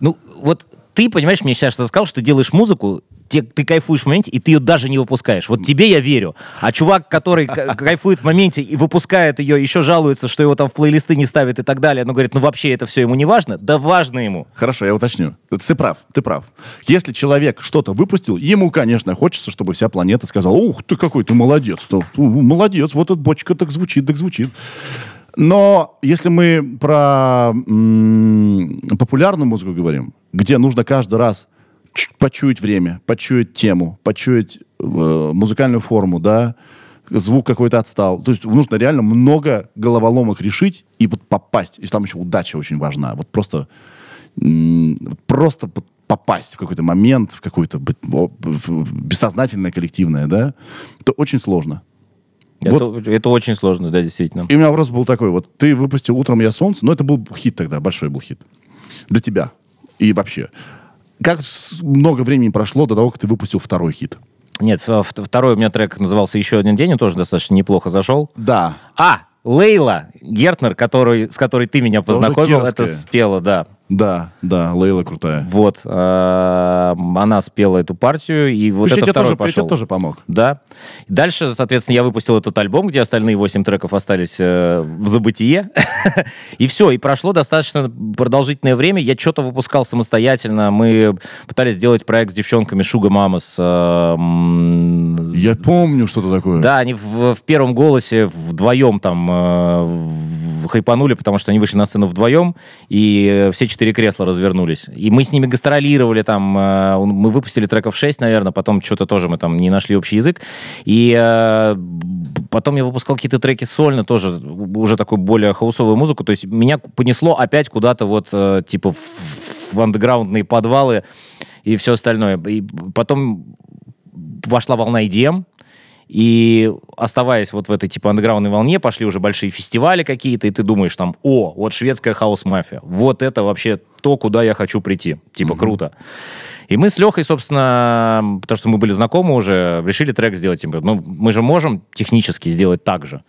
Ну вот ты понимаешь, мне сейчас что сказал, что ты делаешь музыку, те- ты кайфуешь в моменте, и ты ее даже не выпускаешь. Вот тебе я верю. А чувак, который кайфует в моменте и выпускает ее, еще жалуется, что его там в плейлисты не ставят и так далее, но говорит, ну вообще это все ему не важно. Да важно ему.
Хорошо, я уточню. Ты прав, ты прав. Если человек что-то выпустил, ему, конечно, хочется, чтобы вся планета сказала, ух ты какой ты молодец, то, молодец, вот эта бочка так звучит, так звучит. Но если мы про м, популярную музыку говорим, где нужно каждый раз почуять время, почуять тему, почуять э, музыкальную форму, да, звук какой-то отстал. То есть нужно реально много головоломок решить и вот попасть. И там еще удача очень важна. Вот просто вот просто вот попасть в какой-то момент, в какое-то бессознательное коллективное, да, это очень сложно. Вот.
Это, это очень сложно, да, действительно.
И у меня вопрос был такой, вот ты выпустил «Утром я солнце», но это был хит тогда, большой был хит. Для тебя. И вообще. Как много времени прошло до того, как ты выпустил второй хит?
Нет, второй у меня трек назывался «Еще один день», он тоже достаточно неплохо зашел.
Да.
А, Лейла Гертнер, который, с которой ты меня познакомил, это спела, да.
Да, да, Лейла крутая.
Вот, э, она спела эту партию, и вот это второй
тоже,
пошел.
тоже помог.
Да. Дальше, соответственно, я выпустил этот альбом, где остальные 8 треков остались э, в забытие. и все, и прошло достаточно продолжительное время. Я что-то выпускал самостоятельно. Мы пытались сделать проект с девчонками Шуга Мамас.
Я помню что-то такое.
Да, они в, в первом голосе вдвоем там э, хайпанули, потому что они вышли на сцену вдвоем, и э, все четыре кресла развернулись. И мы с ними гастролировали там, э, мы выпустили треков 6, наверное, потом что-то тоже мы там не нашли общий язык. И э, потом я выпускал какие-то треки сольно, тоже уже такую более хаусовую музыку. То есть меня понесло опять куда-то вот э, типа в, андеграундные подвалы и все остальное. И потом вошла волна EDM, И оставаясь вот в этой типа андеграундной волне, пошли уже большие фестивали какие-то, и ты думаешь там, о, вот шведская хаос-мафия, вот это вообще то, куда я хочу прийти. Типа круто. И мы с Лехой, собственно, потому что мы были знакомы уже, решили трек сделать. Типа, ну, мы же можем технически сделать так же.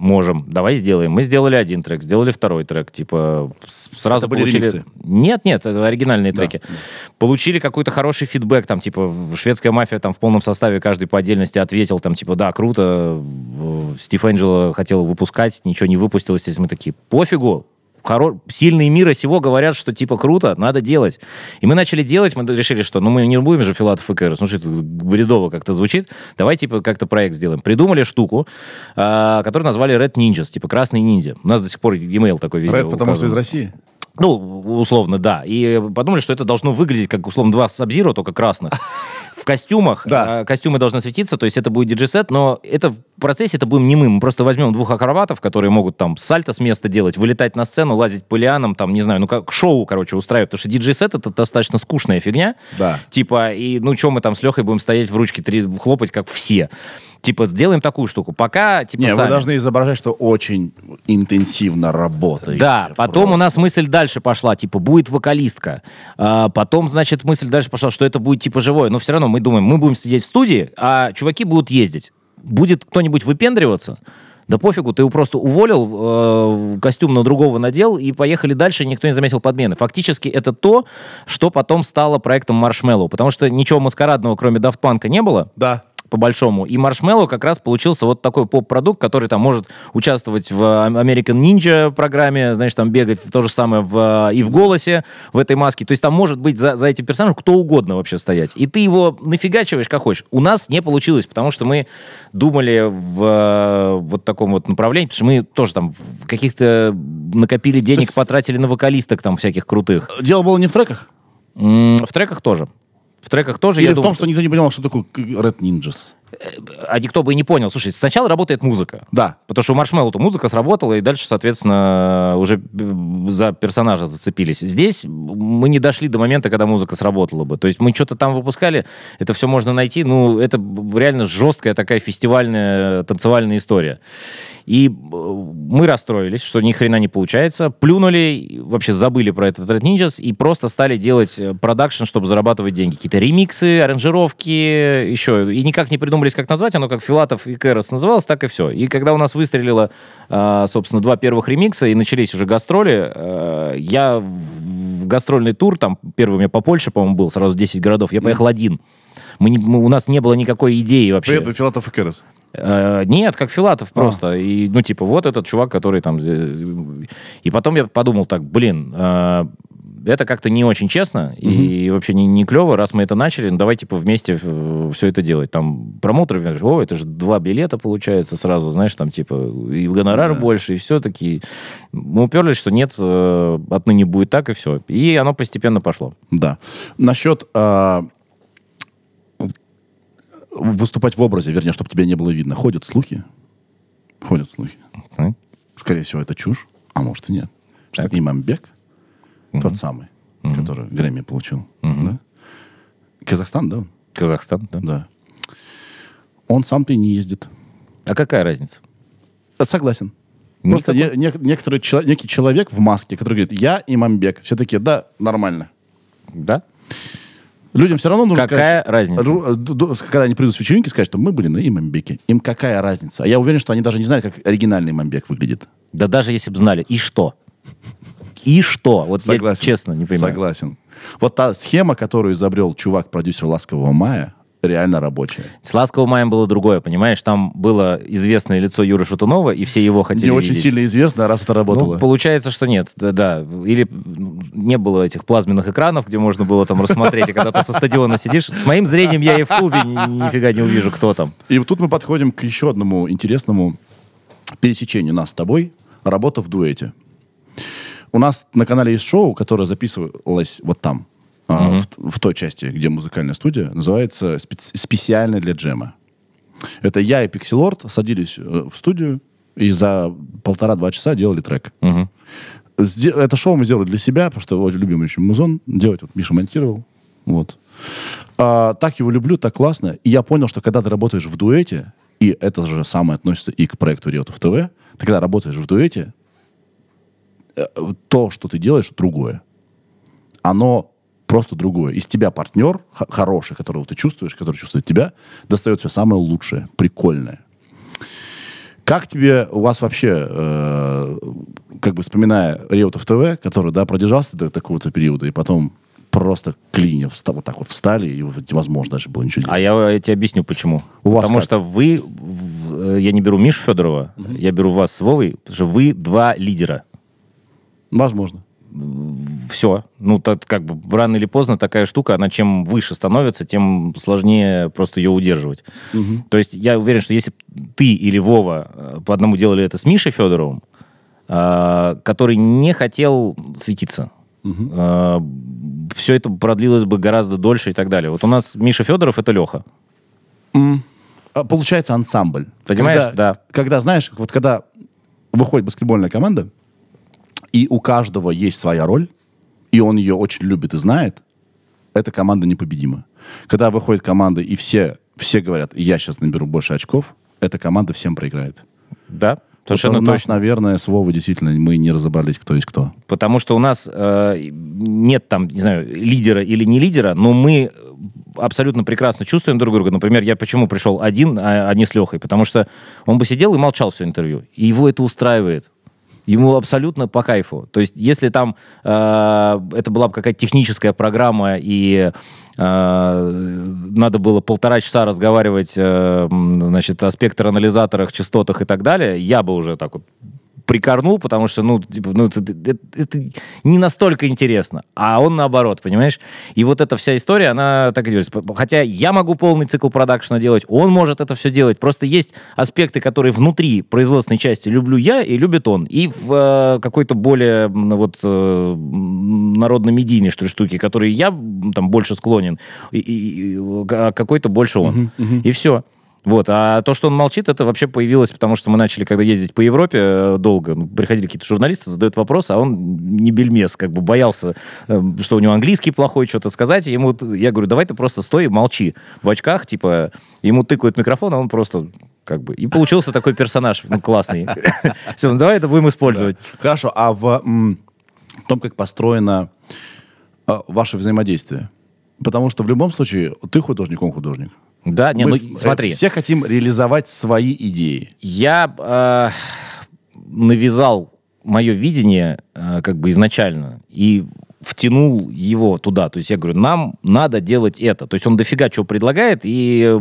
Можем, давай сделаем. Мы сделали один трек, сделали второй трек, типа сразу
Это были
получили.
ремиксы?
Нет, нет, это оригинальные
Да,
треки.
да.
Получили какой-то хороший фидбэк, там типа шведская мафия там в полном составе каждый по отдельности ответил, там типа да, круто. э, Стив Энджело хотел выпускать, ничего не выпустилось, здесь мы такие пофигу. Хоро... Сильные мира сего говорят, что типа круто, надо делать. И мы начали делать, мы решили, что ну мы не будем же Филатов и Кэрос, ну что это бредово как-то звучит, давай типа как-то проект сделаем. Придумали штуку, а, которую назвали Red Ninjas, типа красные ниндзя. У нас до сих пор e-mail такой везде
Рэд, потому что из
указан.
России.
Ну, условно, да. И подумали, что это должно выглядеть как, условно, два Сабзиро, только красных. В костюмах.
Да.
А, Костюмы должны светиться, то есть это будет диджей-сет, но это в процессе это будем не мы. Мы просто возьмем двух акробатов, которые могут там сальто с места делать, вылетать на сцену, лазить по лианам, там, не знаю, ну как шоу, короче, устраивать. Потому что диджей-сет это достаточно скучная фигня.
Да.
Типа, и ну что мы там с Лехой будем стоять в ручке, три, хлопать, как все. Типа, сделаем такую штуку. Пока, типа,
Не, вы
сами.
должны изображать, что очень интенсивно работаете.
Да, потом у нас мысль дальше пошла, типа, будет вокалистка. А, потом, значит, мысль дальше пошла, что это будет, типа, живое. Но все равно мы думаем, мы будем сидеть в студии, а чуваки будут ездить. Будет кто-нибудь выпендриваться? Да пофигу, ты его просто уволил, э, костюм на другого надел, и поехали дальше, никто не заметил подмены. Фактически это то, что потом стало проектом Marshmallow, потому что ничего маскарадного, кроме Punk, не было
Да.
По большому. И Маршмеллоу как раз получился вот такой поп-продукт, который там может участвовать в э, American Ninja программе, знаешь, там бегать то же самое в, э, и в голосе в этой маске. То есть там может быть за, за этим персонажем кто угодно вообще стоять. И ты его нафигачиваешь как хочешь. У нас не получилось, потому что мы думали в э, вот таком вот направлении, потому что мы тоже там каких-то накопили денег,
есть-
потратили на вокалисток там всяких крутых.
Дело было не в треках?
В треках тоже. В треках тоже,
Или
я
в
думаю,
том, что никто не понимал, что такое Red Ninjas?
А никто бы и не понял. Слушай, сначала работает музыка.
Да.
Потому что у Маршмеллоу-то музыка сработала, и дальше, соответственно, уже э, за персонажа зацепились. Здесь мы не дошли до момента, когда музыка сработала бы. То есть мы что-то там выпускали, это все можно найти. Ну, это реально жесткая такая фестивальная танцевальная история. И э, мы расстроились, что ни хрена не получается. Плюнули, вообще забыли про этот Red Ninjas и просто стали делать э, продакшн, чтобы зарабатывать деньги. Какие-то ремиксы, аранжировки, еще. И никак не придумались, как назвать. Оно как Филатов и Кэрос называлось, так и все. И когда у нас выстрелило, э, собственно, два первых ремикса, и начались уже гастроли, э, я в гастрольный тур, там первый у меня по Польше, по-моему, был, сразу 10 городов, я поехал один. Мы не- мы- у нас не было никакой идеи вообще.
При этом Филатов и Кэрос.
Э, нет, как Филатов просто. И, ну, типа, вот этот чувак, который там... зе- И потом я подумал так, блин, э, это как-то не очень честно и вообще не, не клево, раз мы это начали, ну, давай, типа, вместе все это делать. Там промоутеры говорят, о, это же два билета получается сразу, знаешь, там, типа, и гонорар больше, и все таки Мы уперлись, что нет, э, отныне будет так, и все. И оно постепенно пошло.
Да. Насчет а, выступать в образе, вернее, чтобы тебя не было видно. Ходят слухи. Ходят слухи.
Так.
Скорее всего, это чушь, а может и нет. Что
Так.
Имамбек, тот самый, который Грэмми получил, да? Казахстан, да?
Казахстан, да?
Да. Он сам-то и не ездит.
А какая разница?
Согласен. Просто
Никакой-
не- не- некоторый чело- некий человек в маске, который говорит, я Имамбек. Все такие, да, нормально.
Да?
Людям все равно нужно
Какая
сказать...
разница?
Ру- э, Когда они придут с вечеринки, сказать, что мы были на Имамбеке. Им какая разница? А я уверен, что они даже не знают, как оригинальный Имамбек выглядит.
Да даже если бы знали. И что? И что? Вот я честно не понимаю.
Согласен. Вот та схема, которую изобрел чувак-продюсер «Ласкового мая», реально рабочая.
С «Ласковым маем» было другое, понимаешь? Там было известное лицо Юры Шатунова, и все его хотели
Не очень
видеть.
сильно известно, раз это работало.
Ну, получается, что нет, да, да. Или ну, не было этих плазменных экранов, где можно было там рассмотреть, и когда ты со стадиона сидишь, с моим зрением я и в клубе ни- нифига не увижу, кто там.
И вот тут мы подходим к еще одному интересному пересечению нас с тобой. Работа в дуэте. У нас на канале есть шоу, которое записывалось вот там, а, в, в той части, где музыкальная студия, называется специ- «Специально для джема». Это я и Пикселорд садились э, в студию и за полтора-два часа делали трек. Сде- Это шоу мы сделали для себя, потому что очень любим очень музон делать. Вот Миша монтировал. Вот. А, так его люблю, так классно. И я понял, что когда ты работаешь в дуэте, и это же самое относится и к проекту Риотов ТВ, ты когда работаешь в дуэте, то, что ты делаешь, другое. Оно просто другое. Из тебя партнер хороший, которого ты чувствуешь, который чувствует тебя, достает все самое лучшее, прикольное. Как тебе, у вас вообще, э, как бы вспоминая Реутов ТВ, который, да, продержался до такого-то периода, и потом просто клинья вста- вот так вот встали, и невозможно даже было ничего делать.
А я, я тебе объясню, почему.
У вас
потому
как?
что вы, в- э, я не беру Мишу Федорова, я беру вас с Вовой, потому что вы два лидера.
Возможно.
Все. Ну, так, как бы рано или поздно такая штука, она чем выше становится, тем сложнее просто ее удерживать. То есть я уверен, что если ты или Вова э, по одному делали это с Мишей Федоровым, э, который не хотел светиться, все это продлилось бы гораздо дольше и так далее. Вот у нас Миша Федоров это Леха.
А, Получается ансамбль.
Понимаешь?
Когда,
Да.
Когда, знаешь, вот когда выходит баскетбольная команда, и у каждого есть своя роль, и он ее очень любит и знает, эта команда непобедима. Когда выходит команда, и все, все говорят, я сейчас наберу больше очков, эта команда всем проиграет.
Да, совершенно
вот у нас,
точно.
наверное, с Вовой действительно мы не разобрались, кто есть кто.
Потому что у нас э, нет там, не знаю, лидера или не лидера, но мы абсолютно прекрасно чувствуем друг друга. Например, я почему пришел один, а, а не с Лехой? Потому что он бы сидел и молчал все интервью. И его это устраивает. Ему абсолютно по кайфу. То есть, если там э, это была бы какая-то техническая программа, и э, надо было полтора часа разговаривать, э, значит, о спектр-анализаторах, частотах и так далее, я бы уже так вот прикорнул, потому что, ну, типа, ну, это, это- это не настолько интересно. А он наоборот, понимаешь? И вот эта вся история, она так и делается. Хотя я могу полный цикл продакшена делать, он может это все делать. Просто есть аспекты, которые внутри производственной части люблю я и любит он. И в э, какой-то более вот э, народно-медийной что ли, штуке, которые я там больше склонен, и, и- и, а какой-то больше он. И все. Вот, а то, что он молчит, это вообще появилось, потому что мы начали, когда ездить по Европе э, долго, ну, приходили какие-то журналисты, задают вопрос, а он не бельмес, как бы боялся, э, что у него английский плохой, что-то сказать, и ему, я говорю, давай ты просто стой молчи в очках, типа, ему тыкают микрофон, а он просто как бы... И получился такой персонаж, ну, классный. Все, ну давай это будем использовать.
Хорошо, а в том, как построено а, ваше взаимодействие? Потому что в любом случае ты художник, он художник.
Да, не,
Мы,
ну
э,
смотри.
Все хотим реализовать свои идеи.
Я э, навязал мое видение э, как бы изначально и втянул его туда. То есть я говорю, нам надо делать это. То есть он дофига чего предлагает, и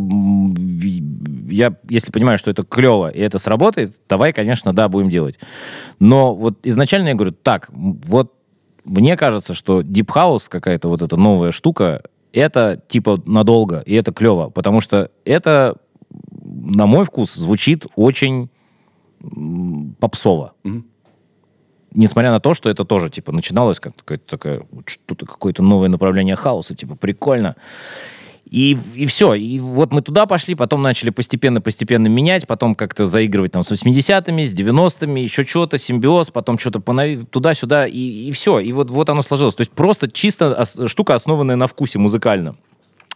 я, если понимаю, что это клево, и это сработает, давай, конечно, да, будем делать. Но вот изначально я говорю, так, вот мне кажется, что Deep House, какая-то вот эта новая штука, это типа надолго, и это клево, потому что это, на мой вкус, звучит очень попсово. Несмотря на то, что это тоже, типа, начиналось как какое-то такое, что-то, какое-то новое направление хаоса, типа, прикольно. И, и все. И вот мы туда пошли, потом начали постепенно-постепенно менять, потом как-то заигрывать там с 80-ми, с 90-ми, еще что-то, симбиоз, потом что-то понави- туда-сюда, и, и все. И вот, вот оно сложилось. То есть просто чисто штука, основанная на вкусе музыкально.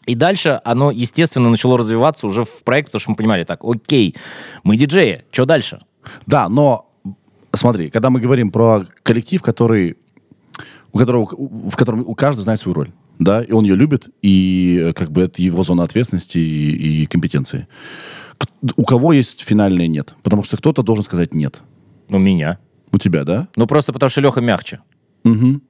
И дальше оно, естественно, начало развиваться уже в проект, потому что мы понимали, так, окей, мы диджеи, что дальше?
Да, но смотри, когда мы говорим про коллектив, который, у которого, в котором у каждого знает свою роль, да, и он ее любит, и э, как бы это его зона ответственности и, и компетенции. К- У кого есть финальное нет? Потому что кто-то должен сказать нет.
У меня.
У тебя, да?
Ну, просто потому что Леха мягче.
Угу.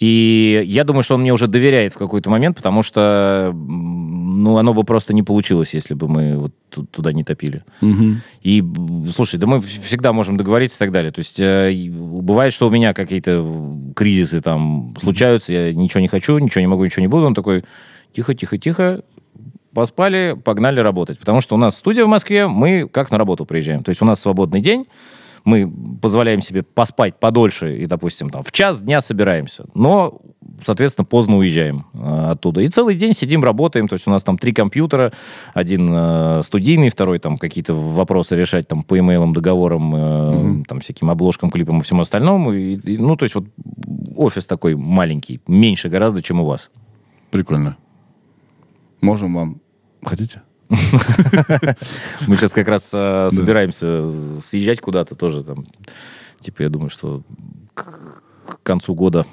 И я думаю, что он мне уже доверяет в какой-то момент, потому что, ну, оно бы просто не получилось, если бы мы вот ту- туда не топили. И, м, слушай, да мы всегда можем договориться и так далее. То есть э, и бывает, что у меня какие-то кризисы там случаются, я ничего не хочу, ничего не могу, ничего не буду. Он такой, тихо, тихо, тихо, поспали, погнали работать. Потому что у нас студия в Москве, мы как на работу приезжаем. То есть у нас свободный день, мы позволяем себе поспать подольше и, допустим, там в час дня собираемся. Но, соответственно, поздно уезжаем э, оттуда. И целый день сидим, работаем. То есть у нас там три компьютера. Один э, студийный, второй там какие-то вопросы решать там по имейлам, договорам, э, там всяким обложкам, клипам и всему остальному. И, и, ну, то есть вот офис такой маленький, меньше гораздо, чем у вас.
Прикольно. Можем вам... Хотите?
Мы сейчас как раз э, собираемся съезжать куда-то тоже там. Типа, я думаю, что к концу года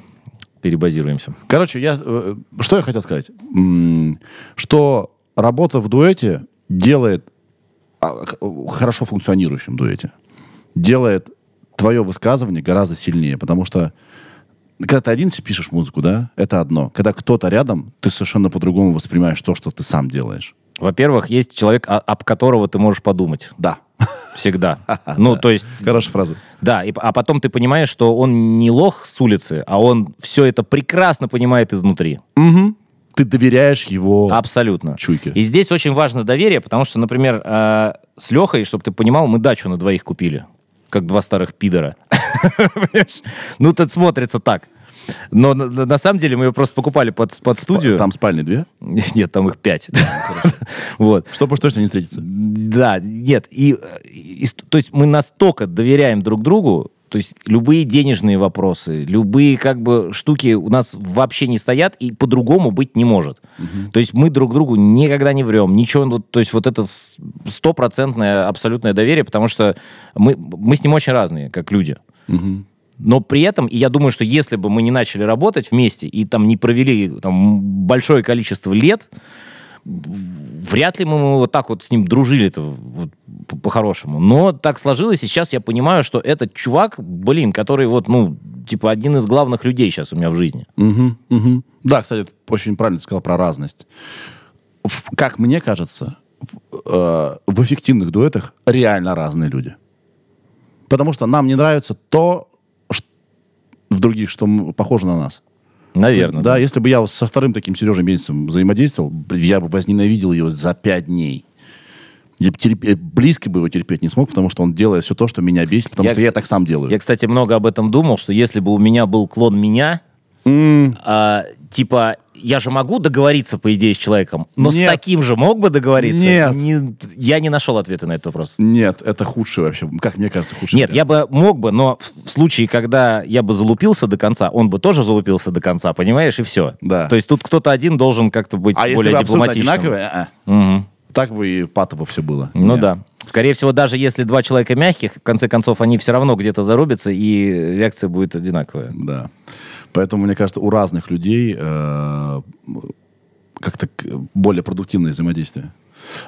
перебазируемся.
Короче, я, э, что я хотел сказать? Что работа в дуэте делает а, хорошо функционирующем дуэте, делает твое высказывание гораздо сильнее, потому что когда ты один пишешь музыку, да, это одно. Когда кто-то рядом, ты совершенно по-другому воспринимаешь то, что ты сам делаешь.
Во-первых, есть человек, о- об которого ты можешь подумать.
Да.
Всегда. Ну, то есть,
Хорошая фраза.
да, и, а потом ты понимаешь, что он не лох с улицы, а он все это прекрасно понимает изнутри.
Мгм. Ты доверяешь его
Абсолютно.
чуйке.
И здесь очень важно доверие, потому что, например, э, с Лехой, чтобы ты понимал, мы дачу на двоих купили. Как два старых пидора. Ну, тут смотрится так. Но на, на- самом деле мы ее просто покупали под, под студию.
Там спальни две,
Нет, там их пять. Вот.
чтобы уж точно не встретиться.
Да, нет. И, то есть мы настолько доверяем друг другу, то есть любые денежные вопросы, любые как бы штуки у нас вообще не стоят и по-другому быть не может. То есть мы друг другу никогда не врем, ничего, ну, то есть вот это стопроцентное абсолютное доверие, потому что мы, мы с ним очень разные, как люди.
Мгм.
Но при этом, и я думаю, что если бы мы не начали работать вместе и там не провели там, большое количество лет, вряд ли мы вот так вот с ним дружили-то вот, по- по-хорошему. Но так сложилось, и сейчас я понимаю, что этот чувак, блин, который вот, ну, типа один из главных людей сейчас у меня в жизни.
Мгм, мгм. Да, кстати, очень правильно сказал про разность. В- как мне кажется, в, э, в эффективных дуэтах реально разные люди. Потому что нам не нравится то в других, что похоже на нас.
Наверное.
Да, если бы я со вторым таким Сережей Мельцем взаимодействовал, я бы возненавидел его за пять дней. Я бы терпе- близко бы его терпеть не смог, потому что он делает все то, что меня бесит, потому
Я,
что я так сам делаю.
Я, кстати, много об этом думал, что если бы у меня был клон меня, а, типа, я же могу договориться, по идее, с человеком, но
Нет.
с таким же мог бы договориться?
Нет.
Не- я не нашел ответа на этот вопрос.
Нет, это худший вообще, как мне кажется, худший
Нет, я бы мог бы, но в случае, когда я бы залупился до конца, он бы тоже залупился до конца, понимаешь, и все.
Да.
То есть тут кто-то один должен как-то быть
А если
более
абсолютно
дипломатичным.
одинаковые, а,
Мгм.
так бы и патово все было.
Ну
Нет.
да. Скорее всего, даже если два человека мягких, в конце концов, они все равно где-то зарубятся, и реакция будет одинаковая.
Да. Поэтому, мне кажется, у разных людей э, как-то более продуктивное взаимодействие.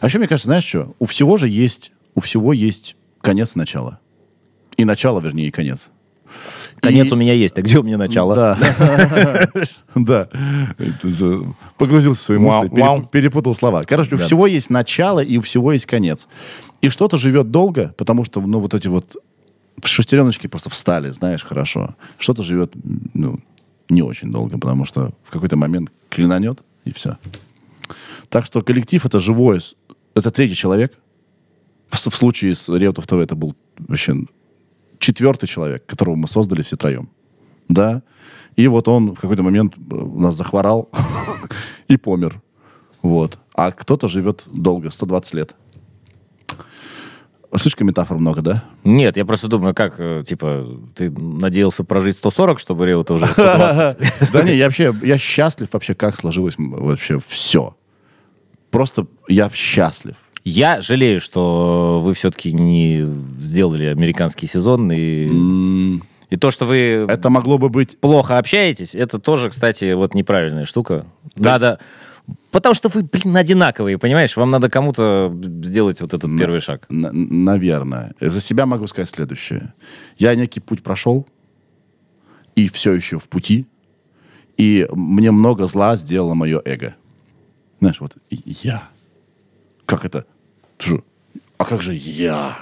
А еще, мне кажется, знаешь что? У всего же есть, у всего есть конец и начало. И начало, вернее, и конец.
Конец
И-
у меня есть, а где у меня начало?
Да. Да. Погрузился в свои мысли, перепутал слова. Короче, у всего есть начало и у всего есть конец. И что-то живет долго, потому что, ну, вот эти вот шестереночки просто встали, знаешь, хорошо. Что-то живет, ну, не очень долго, потому что в какой-то момент клинанет, и все. Так что коллектив — это живое, это третий человек. В, в случае с Реутов ТВ это был вообще четвертый человек, которого мы создали все троем. Да. И вот он в какой-то момент э, нас захворал и помер. Вот. А кто-то живет долго, 120 лет. Слишком метафор много, да?
Нет, я просто думаю, как, э, типа, ты надеялся прожить 140, чтобы Реута уже 120?
Да не, я вообще, я счастлив вообще, как сложилось вообще все. Просто я счастлив.
Я жалею, что вы все-таки не сделали американский сезон, и, и то, что вы
Это могло бы быть...
плохо общаетесь, это тоже, кстати, вот неправильная штука. Надо... Потому что вы, блин, одинаковые, понимаешь? Вам надо кому-то сделать вот этот первый шаг.
Н- наверное. За себя могу сказать следующее. Я некий путь прошел, и все еще в пути, и мне много зла сделало мое эго. Знаешь, вот я. Как это? Ты что? А как же я?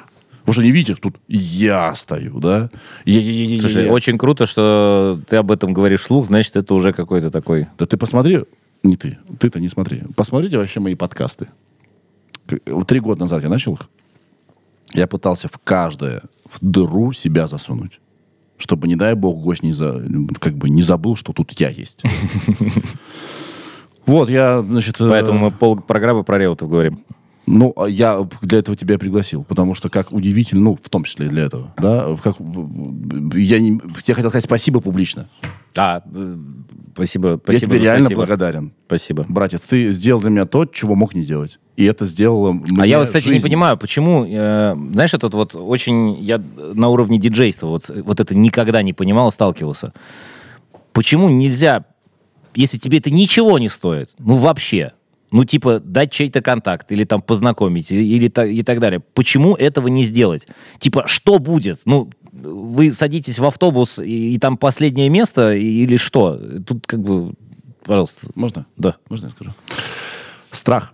Вы что, не видите, тут я стою, да? Я, я, я, я,
Слушай,
я.
очень круто, что ты об этом говоришь вслух, значит, это уже какой-то такой...
Да ты посмотри, не ты, ты-то не смотри. Посмотрите вообще мои подкасты. Три года назад я начал их. Я пытался в каждое, в дыру себя засунуть. Чтобы, не дай бог, гость не, за, как бы не забыл, что тут я есть. Вот, я, значит... э,
Поэтому мы пол программы про Реутов говорим.
Ну, а я для этого тебя пригласил, потому что как удивительно, ну, в том числе и для этого, да, как, я, не, я хотел сказать спасибо публично.
А, э, Спасибо,
Я
спасибо.
тебе реально
спасибо.
благодарен.
Спасибо.
Братец, ты сделал для меня то, чего мог не делать. И это сделало
А я вот, кстати, не
жизнь.
понимаю, почему, э, знаешь, этот вот очень, я на уровне диджейства вот, вот это никогда не понимал, сталкивался. Почему нельзя, если тебе это ничего не стоит, ну вообще, ну типа дать чей-то контакт или там познакомить или, или и так далее, почему этого не сделать? Типа, что будет? Ну, вы садитесь в автобус и, и там последнее место или что? Тут как бы, пожалуйста,
Можно?
да.
Можно я скажу? Страх.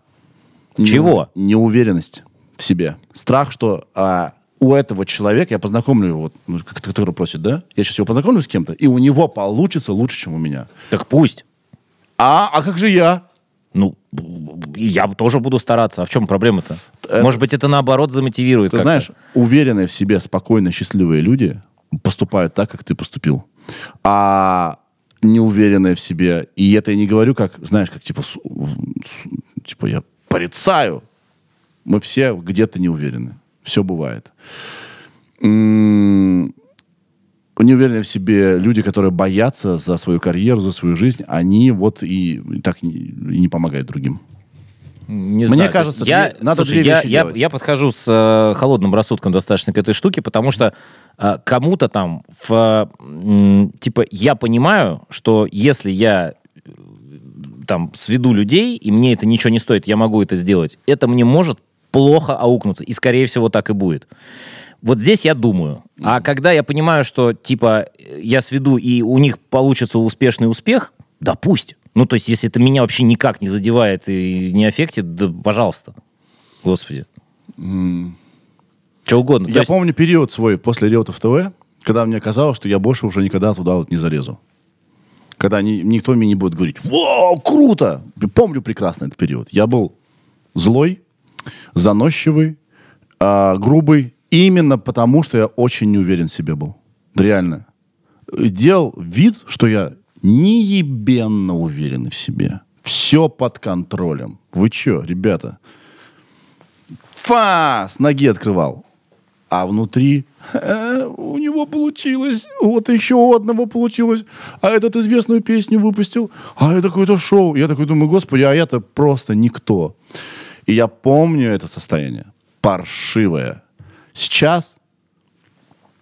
Чего?
Не- неуверенность в себе. Страх, что а, у этого человека, я познакомлю его, вот, ну, который просит, да? Я сейчас его познакомлю с кем-то, и у него получится лучше, чем у меня.
Так пусть.
А, а как же я?
Я тоже буду стараться. А в чем проблема-то?
Это-
Может быть, это наоборот замотивирует.
Ты знаешь, уверенные в себе, спокойно, счастливые люди поступают так, как ты поступил. А неуверенные в себе, и это я не говорю как, знаешь, как типа, су- с- типа я порицаю. Мы все где-то не уверены. Все бывает. М, Неуверенные в себе люди, которые боятся за свою карьеру, за свою жизнь, они вот и так и не помогают другим.
Не
Мне
знаю,
кажется,
я,
надо
слушай, я, я,
делать.
я подхожу с э, холодным рассудком достаточно к этой штуке, потому что э, кому-то там, в, м, типа, я понимаю, что если я э, там сведу людей, и мне это ничего не стоит, я могу это сделать, это мне может плохо аукнуться, и, скорее всего, так и будет. Вот здесь я думаю. А когда я понимаю, что, типа, э, я сведу, и у них получится успешный успех, да пусть. Ну, то есть, если это меня вообще никак не задевает и не аффектит, да пожалуйста. Господи. Что угодно.
Я
есть-
помню период свой после Реутов ТВ, когда мне казалось, что я больше уже никогда туда вот не залезу. Когда ни- никто мне не будет говорить, «Вау, круто!» Помню прекрасно этот период. Я был злой, заносчивый, а, грубый, именно потому, что я очень не уверен в себе был. Реально. Делал вид, что я неебенно уверен в себе. Все под контролем. Вы что, ребята? Фа! С ноги открывал. А внутри «Э, у него получилось, вот еще у одного получилось, а этот известную песню выпустил, а это какое-то шоу. Я такой думаю, господи, а я-то просто никто. И я помню это состояние, паршивое. Сейчас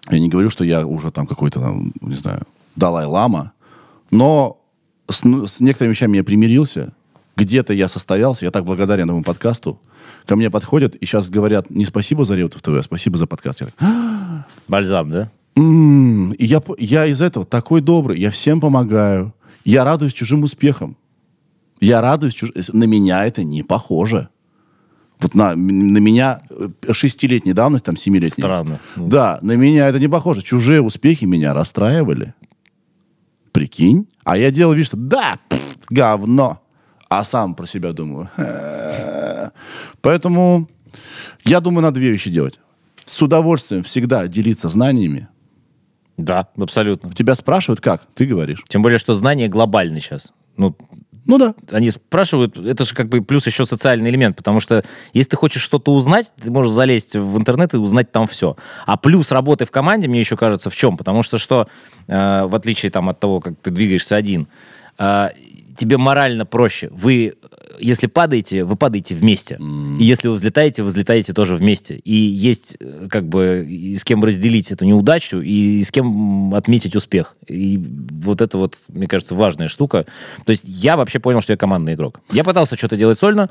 я не говорю, что я уже там какой-то, там, не знаю, Далай-Лама, но с, н- с некоторыми вещами я примирился. Где-то я состоялся, я так благодарен этому подкасту. Ко мне подходят и сейчас говорят не спасибо за Реутов ТВ, а спасибо за подкаст. Я так,
Бальзам, да?
«М, и я, я из этого такой добрый, я всем помогаю. Я радуюсь чужим успехам. Я радуюсь чуж... На меня это не похоже. Вот на, на меня э, шестилетней давности, там, семилетней.
Странно. Ну.
Да, на меня это не похоже. Чужие успехи меня расстраивали. Прикинь. А я делал вид, что да, пф, говно. А сам про себя думаю. Поэтому я думаю, надо две вещи делать. С удовольствием всегда делиться знаниями.
Да, абсолютно.
Тебя спрашивают, как? Ты говоришь.
Тем более, что знание глобально сейчас. Ну,
Ну да.
они спрашивают, это же как бы плюс еще социальный элемент, потому что если ты хочешь что-то узнать, ты можешь залезть в интернет и узнать там все. А плюс работы в команде, мне еще кажется, в чем? Потому что что, э, в отличие там, от того, как ты двигаешься один, э, тебе морально проще. Вы, если падаете, вы падаете вместе. И если вы взлетаете, вы взлетаете тоже вместе. И есть э, как бы и с кем разделить эту неудачу, и с кем отметить успех. И вот это вот, мне кажется, важная штука. То есть я вообще понял, что я командный игрок. Я пытался что-то делать сольно,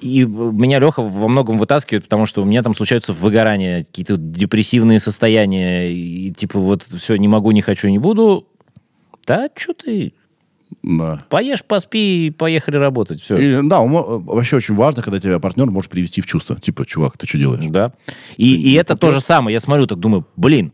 и меня Леха во многом вытаскивает, потому что у меня там случаются выгорания, какие-то депрессивные состояния, и типа вот все, не могу, не хочу, не буду. Да, что ты?
Да.
Поешь, поспи, и поехали работать. Все.
И, да, умо- вообще очень важно, когда тебя партнер может привести в чувство. Типа, чувак, ты что делаешь?
Да. И, и это то же самое. Я смотрю, так думаю, блин,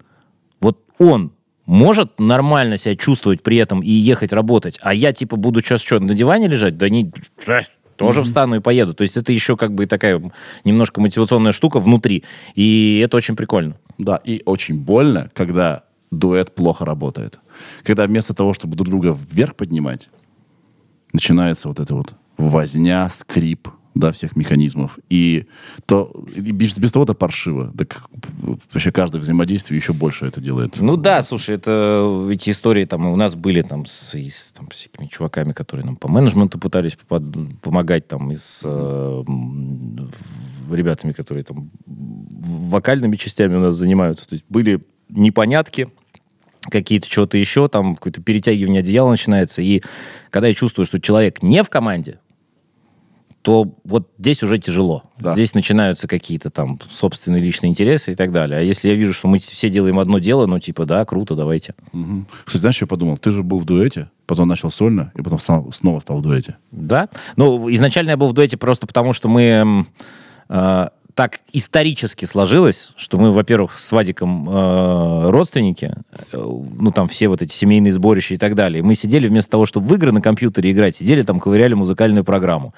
вот он может нормально себя чувствовать при этом и ехать работать, а я типа буду сейчас что, на диване лежать? Да не... э, Тоже встану и поеду. То есть это еще как бы такая немножко мотивационная штука внутри. И это очень прикольно.
Да, и очень больно, когда дуэт плохо работает. Когда вместо того, чтобы друг друга вверх поднимать, начинается вот это вот возня, скрип, да, всех механизмов. И то и без, без того это паршиво. Так вообще каждое взаимодействие еще больше это делает.
Ну да, слушай, это эти истории там у нас были там с, с, там, всякими чуваками, которые нам по менеджменту пытались попад- помогать там и с э, ребятами, которые там вокальными частями у нас занимаются. То есть были непонятки, какие-то что-то еще, там какое-то перетягивание одеяла начинается. И когда я чувствую, что человек не в команде, то вот здесь уже тяжело.
Да.
Здесь начинаются какие-то там собственные личные интересы и так далее. А если я вижу, что мы все делаем одно дело, ну типа, да, круто, давайте.
Мгм. Кстати, знаешь, я подумал? Ты же был в дуэте, потом начал сольно, и потом стал- снова стал в дуэте.
Да. Ну, изначально я был в дуэте просто потому, что мы э, так исторически сложилось, что мы, во-первых, с Вадиком э, родственники, э, ну, там все вот эти семейные сборища и так далее. Мы сидели вместо того, чтобы в игры на компьютере играть, сидели там, ковыряли музыкальную программу.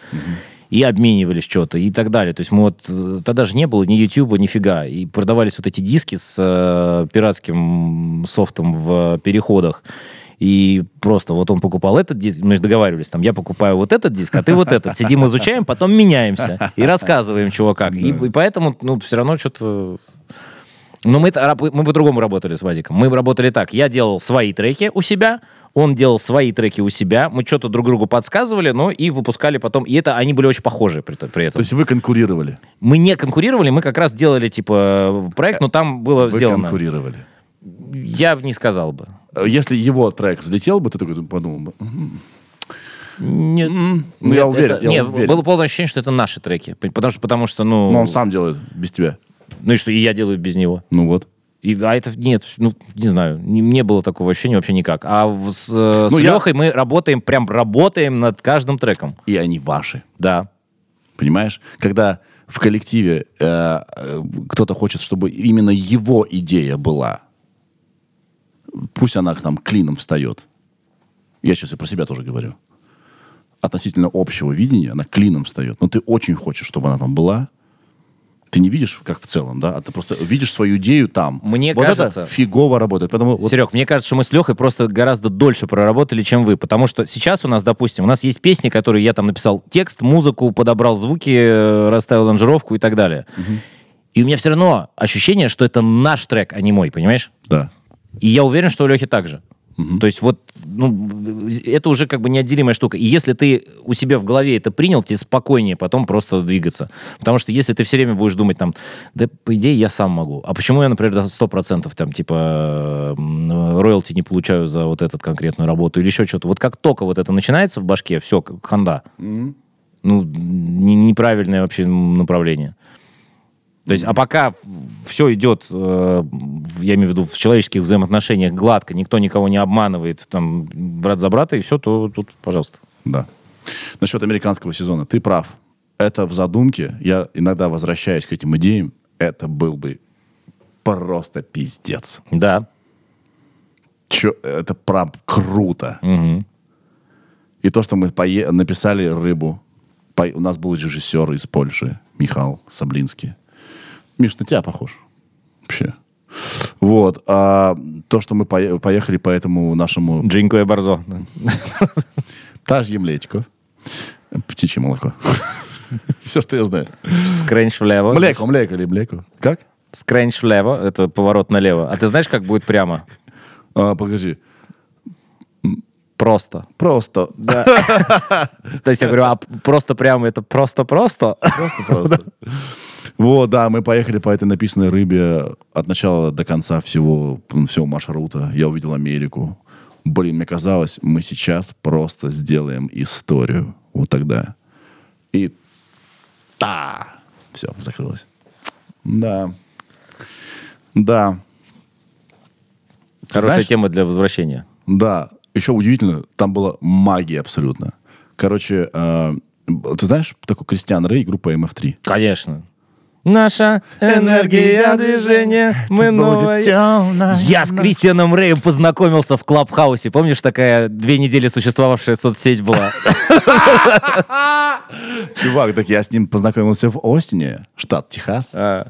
И обменивались что-то и так далее. То есть мы вот... э, Тогда же не было ни Ютуба, нифига. И продавались вот эти диски с э, пиратским софтом в переходах. И просто вот он покупал этот диск, мы же договаривались, там, я покупаю вот этот диск, а ты вот этот. Сидим, изучаем, потом меняемся и рассказываем, чего как. И, и поэтому, ну, все равно что-то... Но мы, это раб- мы по-другому работали с Вадиком. Мы работали так. Я делал свои треки у себя, он делал свои треки у себя, мы что-то друг другу подсказывали, ну, и выпускали потом. И это они были очень похожи при, при этом.
То есть вы конкурировали?
мы не конкурировали, мы как раз делали, типа, проект, но там было
Вы
сделано.
конкурировали.
Я не сказал бы.
Э, Если его трек взлетел бы, ты такой подумал бы, «М,
Нет,
ну,
нет,
я уверен,
это-
я
нет,
уверен.
было полное ощущение, что это наши треки. Потому что, потому что ну,
но он сам делает без тебя.
ну и что, и я делаю без него.
Ну вот.
И, а это нет, ну, не знаю, не, не было такого ощущения вообще никак. А в- с, э, с
Ну, я-
Лехой мы работаем, прям работаем над каждым треком.
И они ваши.
Да.
Понимаешь? Когда в коллективе э, э, кто-то хочет, чтобы именно его идея была, пусть она к нам клином встает. Я сейчас и про себя тоже говорю. Относительно общего видения она клином встает. Но ты очень хочешь, чтобы она там была. Ты не видишь, как в целом, да, а ты просто видишь свою идею там.
Мне
вот
кажется-
это фигово работает. Поэтому вот
Серег, мне кажется, что мы с Лехой просто гораздо дольше проработали, чем вы. Потому что сейчас у нас, допустим, у нас есть песни, которые я там написал текст, музыку, подобрал звуки, э, расставил аранжировку и так далее. И у меня все равно ощущение, что это наш трек, а не мой, понимаешь?
да.
И я уверен, что у Лехи так же. То есть вот, ну, это уже как бы неотделимая штука. И если ты у себя в голове это принял, тебе спокойнее потом просто двигаться. Потому что если ты все время будешь думать там, да, по идее, я сам могу. А почему я, например, до 100% там, типа, роялти не получаю за вот эту конкретную работу или еще что-то. Вот как только вот это начинается в башке, все, ханда. Ну, не- неправильное вообще направление. То есть, а пока все идет, э, я имею в виду, в человеческих взаимоотношениях гладко, никто никого не обманывает, там, брат за брата, и все, то тут, пожалуйста.
Да. Насчет американского сезона. Ты прав. Это в задумке. Я иногда возвращаюсь к этим идеям. Это был бы просто пиздец.
Да.
Чё, это прям круто.
Мгм.
И то, что мы пое- написали «Рыбу». По- У нас был режиссер из Польши, Михаил Саблинский. Миш, на тебя похож. Вообще. Вот. А то, что мы пое- поехали по этому нашему
Джинко и Барзо.
Тажье млечко. Птичье молоко. Все, что я знаю.
Скренч влево.
Млеко, млеко или млеко. Как?
Скренч влево, это поворот налево. А ты знаешь, как будет прямо?
А, подожди.
Просто.
Просто.
То есть я говорю, а просто прямо это просто-просто?
Просто, просто. Вот, да, мы поехали по этой написанной рыбе от начала до конца всего, всего маршрута. Я увидел Америку. Блин, мне казалось, мы сейчас просто сделаем историю. Вот тогда. И та! Все, закрылось. Да. Да.
Хорошая
Знаешь-
тема для возвращения.
Да, еще удивительно, там была магия абсолютно. Короче, э, ты знаешь такой Кристиан Рэй, группа MF3?
Конечно. Наша энергия движения, мы новая. Я с Кристианом Рэем познакомился в Клабхаусе. Помнишь, такая две недели существовавшая соцсеть была?
Чувак, так я с ним познакомился в Остине, штат Техас.
А,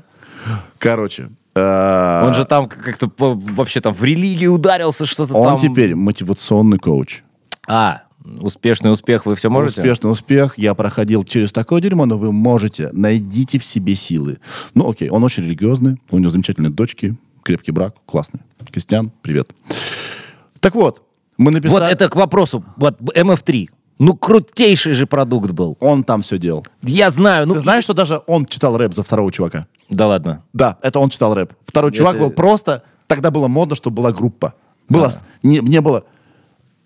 Короче, э,
Он же там как-то вообще там в религии ударился, что-то
он
там.
теперь мотивационный коуч.
А, Успешный успех вы все можете?
Успешный успех. Я проходил через такое дерьмо, но вы можете. Найдите в себе силы. Ну, окей, он очень религиозный. У него замечательные дочки. Крепкий брак. Классный. Кристиан, привет. Так вот, мы написали...
Вот это к вопросу. Вот МФ3. Ну, крутейший же продукт был.
Он там все делал.
Я знаю. Ну,
Ты знаешь, что даже он читал рэп за второго чувака?
Да ладно.
Да, это он читал рэп. Второй чувак
Это-
был просто... Тогда было модно, чтобы была группа. Было... с- Не, не было...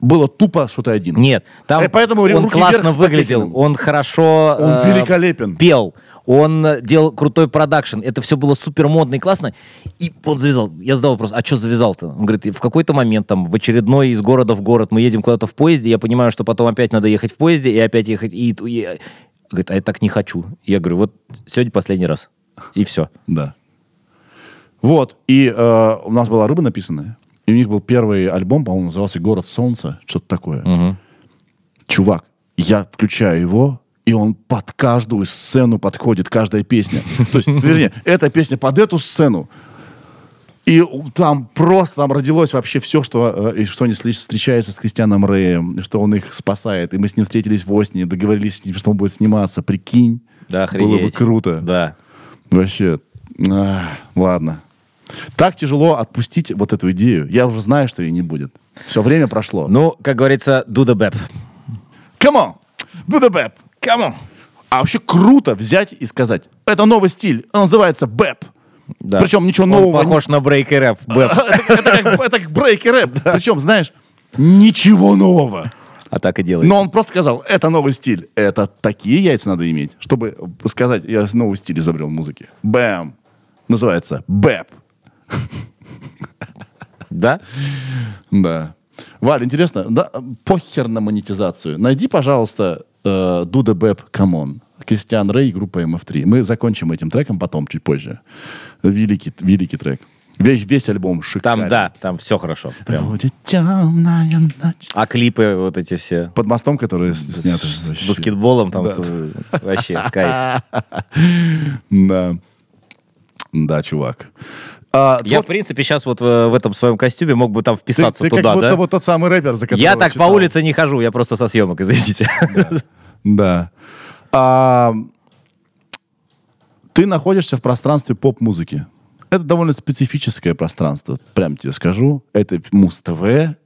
Было тупо, что ты один.
Нет, там
Э, поэтому
он классно выглядел, он хорошо
Он
э,
великолепен.
пел, он э, делал крутой продакшн, это все было супер модно и классно. И он завязал. Я задал вопрос, а что завязал-то? Он говорит, «И в какой-то момент там в очередной из города в город мы едем куда-то в поезде, я понимаю, что потом опять надо ехать в поезде и опять ехать. И, и- говорит, а я так не хочу. Я говорю, вот сегодня последний раз. И все.
Да. Вот. И э, у нас была рыба написанная. И у них был первый альбом, по-моему, назывался «Город солнца». Что-то такое. Чувак, я включаю его, и он под каждую сцену подходит, каждая песня. То есть, вернее, эта песня под эту сцену. И там просто там родилось вообще все, что, э, что они встречаются с Кристианом Рэем, что он их спасает. И мы с ним встретились в Осне, договорились с ним, что он будет сниматься. Прикинь.
Да,
Было бы круто.
Да.
Вообще, а, ладно. Так тяжело отпустить вот эту идею. Я уже знаю, что ее не будет. Все время прошло.
Ну, как говорится, do the bap.
Come on! Do the bap!
Come on.
А вообще круто взять и сказать, это новый стиль, он называется бэп.
Да.
Причем ничего
Он
нового не-
похож на брейк и рэп. Бэп.
это, это как, это как брейк и рэп. Причем, знаешь, ничего нового.
А так и делает.
Но он просто сказал, это новый стиль. Это такие яйца надо иметь, чтобы сказать, я новый стиль изобрел в музыке. Бэм. Называется бэп.
Да?
Да. Валь, интересно, да, похер на монетизацию. Найди, пожалуйста, э, Дуда Бэп come on. Кристиан Рэй, группа MF3. Мы закончим этим треком потом, чуть позже. Великий, великий трек. Весь, весь альбом шикарный.
Там, да, там все хорошо. Прям.
Будет темная ночь.
А клипы вот эти все
Под мостом, которые с- сняты.
с
вообще.
баскетболом там
Да.
с- вообще кайф.
Да. Да, чувак. А,
Я,
вот
в принципе, сейчас вот в, в этом своем костюме мог бы там
ты,
вписаться
ты как
туда,
будто
да?
вот тот самый рэпер, за
Я так
читал.
по улице не хожу, я просто со съемок, извините.
Да. А, ты находишься в пространстве поп-музыки. Это довольно специфическое пространство, прям тебе скажу. Это Муз-ТВ,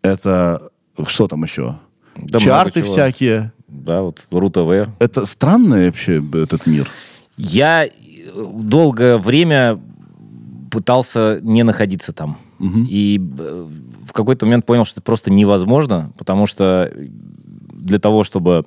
это что там еще?
Да
Чарты всякие.
Да, вот РУ-ТВ.
Это странный вообще этот мир.
Я долгое время пытался не находиться там. И э, в какой-то момент понял, что это просто невозможно, потому что для того, чтобы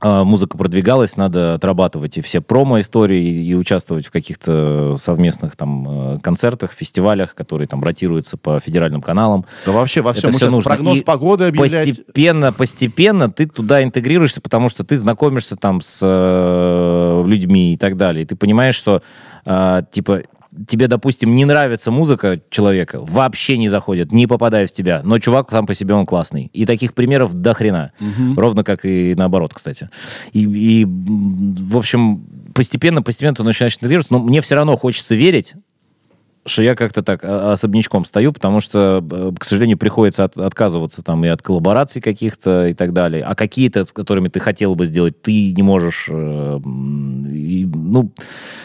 э, музыка продвигалась, надо отрабатывать и все промо-истории, и, и участвовать в каких-то совместных там э, концертах, фестивалях, которые там ротируются по федеральным каналам.
Да вообще во всем.
Это
сейчас
нужно.
прогноз
И
погоды объявлять.
Постепенно, постепенно ты туда интегрируешься, потому что ты знакомишься там с э, людьми и так далее. И ты понимаешь, что э, типа тебе, допустим, не нравится музыка человека, вообще не заходит, не попадая в тебя, но чувак сам по себе он классный. И таких примеров до хрена. Ровно как и наоборот, кстати. И, и, в общем, постепенно, постепенно ты начинаешь интегрироваться, но мне все равно хочется верить, что я как-то так а, особнячком стою, потому что, э, к сожалению, приходится от- отказываться там и от коллабораций каких-то и так далее. А какие-то, с которыми ты хотел бы сделать, ты не можешь. э, и, ну,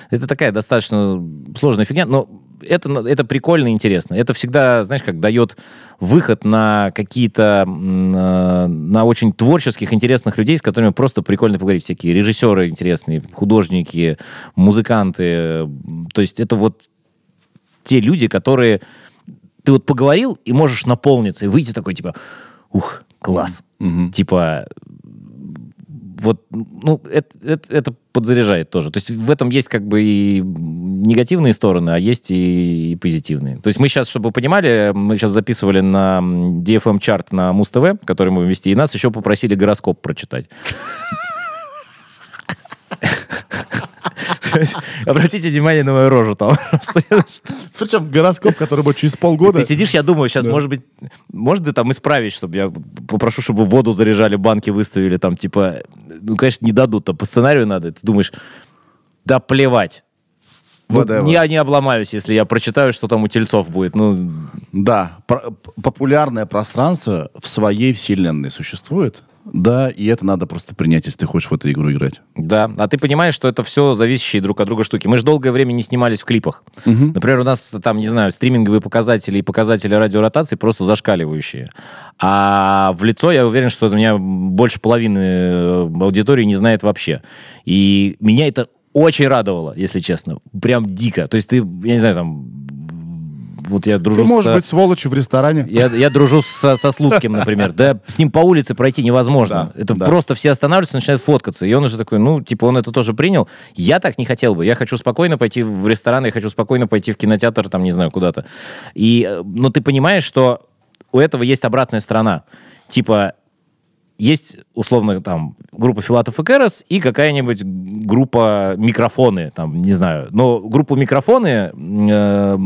это такая достаточно сложная фигня, но это, на- это прикольно и интересно. Это всегда, знаешь, как дает выход на какие-то, м, э, на очень творческих, интересных людей, с которыми просто прикольно поговорить. Всякие режиссеры интересные, художники, музыканты. То есть это вот те люди, которые ты вот поговорил и можешь наполниться и выйти такой типа, ух, класс, типа вот, ну, это, это, это подзаряжает тоже. То есть в этом есть как бы и негативные стороны, а есть и, и позитивные. То есть мы сейчас, чтобы вы понимали, мы сейчас записывали на DFM-чарт на Муз-ТВ, который мы ввести, и нас еще попросили гороскоп прочитать. Обратите внимание на мою рожу там.
Причем гороскоп, который будет через полгода.
Ты сидишь, я думаю, сейчас, может быть, может ты там исправить, чтобы я попрошу, чтобы воду заряжали, банки выставили, там, типа, ну, конечно, не дадут, там, по сценарию надо. Ты думаешь, да плевать. Ну,
whatever.
я не обломаюсь, если я прочитаю, что там у тельцов будет. Ну,
Да, популярное пространство в своей вселенной существует. Да, и это надо просто принять, если ты хочешь в эту игру играть.
Да, а ты понимаешь, что это все зависящие друг от друга штуки. Мы же долгое время не снимались в клипах. Например, у нас там, не знаю, стриминговые показатели и показатели радиоротации просто зашкаливающие. А в лицо я уверен, что у меня больше половины э, аудитории не знает вообще. И меня это очень радовало, если честно. Прям дико. То есть ты, я не знаю, там... Вот я дружу
Ты
с...
можешь быть сволочью в ресторане.
Я, я дружу со, со Слуцким, например. Да с ним по улице пройти невозможно.
Да,
это
да.
просто все останавливаются, начинают фоткаться. И он уже такой, ну, типа, он это тоже принял. Я так не хотел бы. Я хочу спокойно пойти в ресторан, я хочу спокойно пойти в кинотеатр, там, не знаю, куда-то. И, э, но ты понимаешь, что у этого есть обратная сторона. Типа, есть, условно, там, группа Филатов и Кэрос и какая-нибудь группа микрофоны, там, не знаю. Но группу микрофоны э,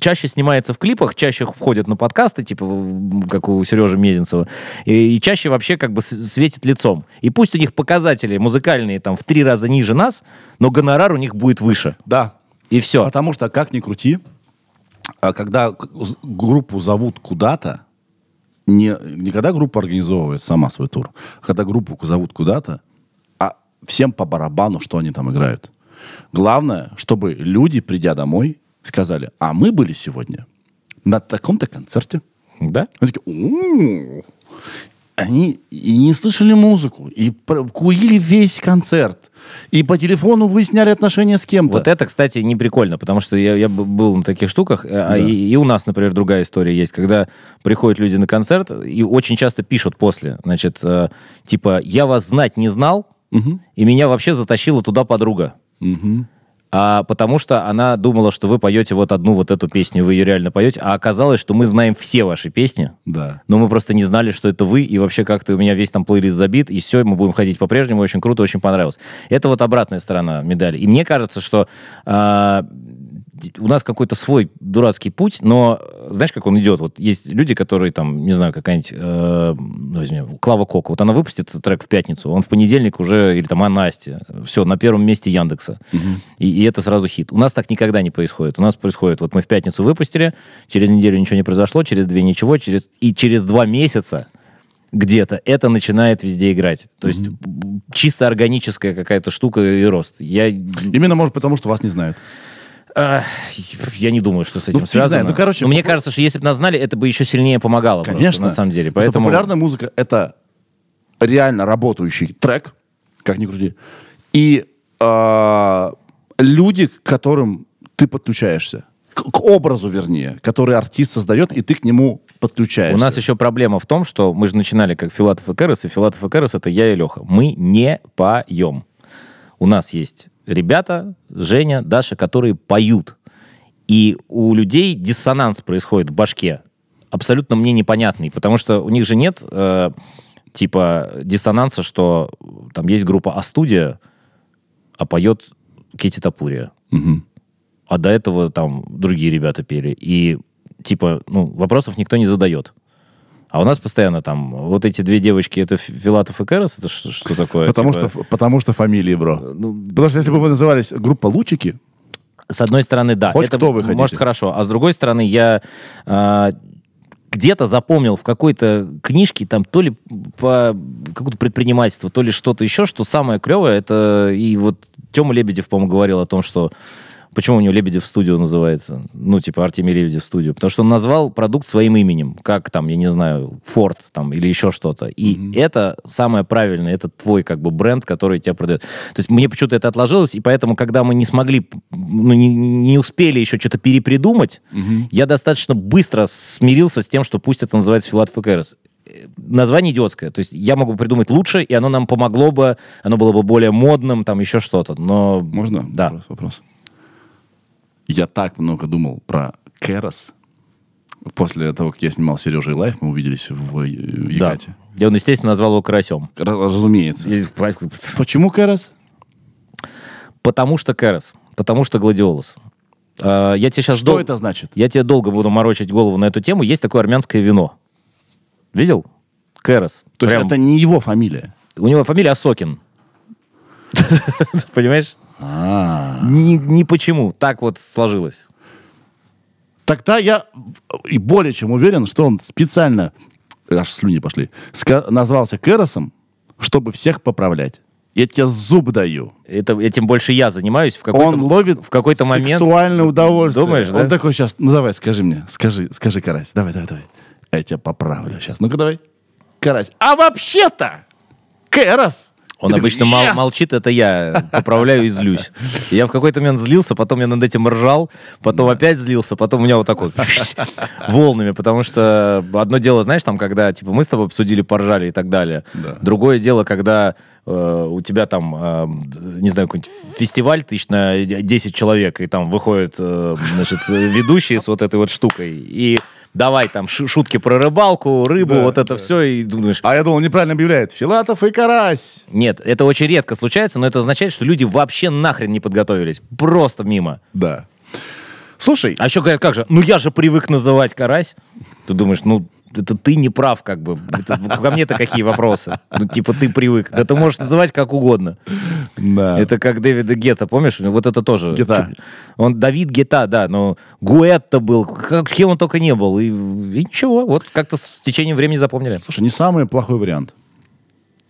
чаще снимается в клипах, чаще входят на подкасты, типа, как у Сережи Мезенцева, и, и чаще вообще как бы светит лицом. И пусть у них показатели музыкальные там в три раза ниже нас, но гонорар у них будет выше.
Да.
И все.
Потому что, как ни крути, а когда группу зовут куда-то, не, не когда группа организовывает сама свой тур, а когда группу зовут куда-то, а всем по барабану, что они там играют. Главное, чтобы люди, придя домой, сказали, а мы были сегодня на таком-то концерте.
Да?
Они такие. Они и не слышали музыку, и курили весь концерт, и по телефону выясняли отношения с кем-то.
Вот это, кстати, не прикольно, потому что я, я был на таких штуках, э, а и, и у нас, например, другая история есть, когда приходят люди на концерт и очень часто пишут после, значит, э, типа, я вас знать не знал, и меня вообще затащила туда подруга. А потому что она думала, что вы поете вот одну вот эту песню, вы ее реально поете, а оказалось, что мы знаем все ваши песни,
Да.
но мы просто не знали, что это вы, и вообще как-то у меня весь там плейлист забит, и все, мы будем ходить по-прежнему, очень круто, очень понравилось. Это вот обратная сторона медали. И мне кажется, что д- у нас какой-то свой дурацкий путь, но знаешь, как он идет? Вот есть люди, которые там, не знаю, какая-нибудь, э, возьми, Клава Кока, вот она выпустит этот трек в пятницу, он в понедельник уже, или там, а Настя, все, на первом месте Яндекса. И, и это сразу хит. У нас так никогда не происходит. У нас происходит, вот мы в пятницу выпустили, через неделю ничего не произошло, через две ничего, через, и через два месяца где-то это начинает везде играть. То есть м, чисто органическая какая-то штука и рост. Я,
Именно, может, потому что вас не знают.
А, я не думаю, что с этим
фиг
связано.
знает. Ну, короче,
Но мне
попу-
кажется, что если бы нас знали, это бы еще сильнее помогало просто,
Конечно.
на самом деле.
Что
Поэтому...
популярная музыка — это реально работающий трек, как ни крути, и а, люди, к которым ты подключаешься. К, к образу, вернее, который артист создает, и ты к нему подключаешься.
У нас еще проблема в том, что мы же начинали как Филатов и Кэрос, и Филатов и Кэрос — это я и Леха. Мы не поем. У нас есть ребята, Женя, Даша, которые поют. И у людей диссонанс происходит в башке. Абсолютно мне непонятный, потому что у них же нет э, типа диссонанса, что там есть группа А-студия, а поет Кити Тапурия.
Мгм.
А до этого там другие ребята пели. И типа, ну, вопросов никто не задает. А у нас постоянно там вот эти две девочки, это Филатов и Кэрос, это что, что такое?
Потому,
Типа,
что, потому что фамилии, бро.
ну,
Потому что если бы вы назывались группа «Лучики»,
С одной стороны, да.
Хоть
это
кто вы хотите.
Может, хорошо. А с другой стороны, я а, где-то запомнил в какой-то книжке, там, то ли по какому-то предпринимательству, то ли что-то еще, что самое клевое, это и вот Тёма Лебедев, по-моему, говорил о том, что Почему у него Лебедев студио называется? Ну, типа Артемий Лебедев студио. Потому что он назвал продукт своим именем, как там, я не знаю, Форд там или еще что-то. И это самое правильное, это твой как бы бренд, который тебя продает. То есть мне почему-то это отложилось, и поэтому, когда мы не смогли, ну, не, не успели еще что-то перепридумать, я достаточно быстро смирился с тем, что пусть это называется Филатов и Кэрос название идиотское. То есть я могу придумать лучше, и оно нам помогло бы, оно было бы более модным, там еще что-то. Но
можно
Да.
вопрос? вопрос? Я так много думал про Кэрос. После того, как я снимал Сережа и Лайф, мы увиделись в э,
Да. И он, естественно, назвал его Карасем.
Ра- Разумеется.
И-
Почему Кэрос?
Потому что Кэрос. Потому что Гладиолус. А, Я тебе сейчас
Что это значит?
Я тебе долго буду морочить голову на эту тему. Есть такое армянское вино. Видел? Кэрос.
То есть
Прям-
это не его фамилия.
У него фамилия Осокин. Понимаешь?
А.
Ни, ни почему. Так вот сложилось.
Тогда я и более чем уверен, что он специально, аж слюни пошли, назвался Кэросом, чтобы всех поправлять. Я тебе зуб даю.
Это, этим больше я занимаюсь. В какой-то,
Он ловит
в какой-то момент.
сексуальное удовольствие.
Думаешь, да?
Он такой сейчас, ну давай, скажи мне, скажи, скажи, Карась, давай, давай, давай. Я тебя поправлю сейчас. Ну-ка давай. Карась. А вообще-то, Кэрос.
Он обычно
«Yes!»
молчит, это я поправляю и злюсь. Я в какой-то момент злился, потом я над этим ржал, потом опять злился, потом у меня вот так вот волнами, потому что одно дело, знаешь, там, когда типа мы с тобой обсудили, поржали и так далее.
Да.
Другое дело, когда э, у тебя там, э, не знаю, какой-нибудь фестиваль тысяч на 10 человек, и там выходят, э, значит, ведущие с вот этой вот штукой, и давай там шутки про рыбалку, рыбу,
Да,
вот это
да.
все, и думаешь,
А я думал, неправильно объявляет. Филатов и Карась.
нет, это очень редко случается, но это означает, что люди вообще нахрен не подготовились. Просто мимо.
Да. Слушай,
А еще говорят, как же, ну я же привык называть карась. Ты думаешь, ну это ты не прав, как бы. Это- ко мне-то какие вопросы? Ну, типа, ты привык. Да ты можешь называть как угодно.
да.
Это как Дэвида Гетта, помнишь? Вот это тоже.
Гетта.
Он Давид Гетта, да, но Гуэтта был, как, кем он только не был. И, и ничего, вот как-то с течением времени запомнили.
Слушай, не самый плохой вариант.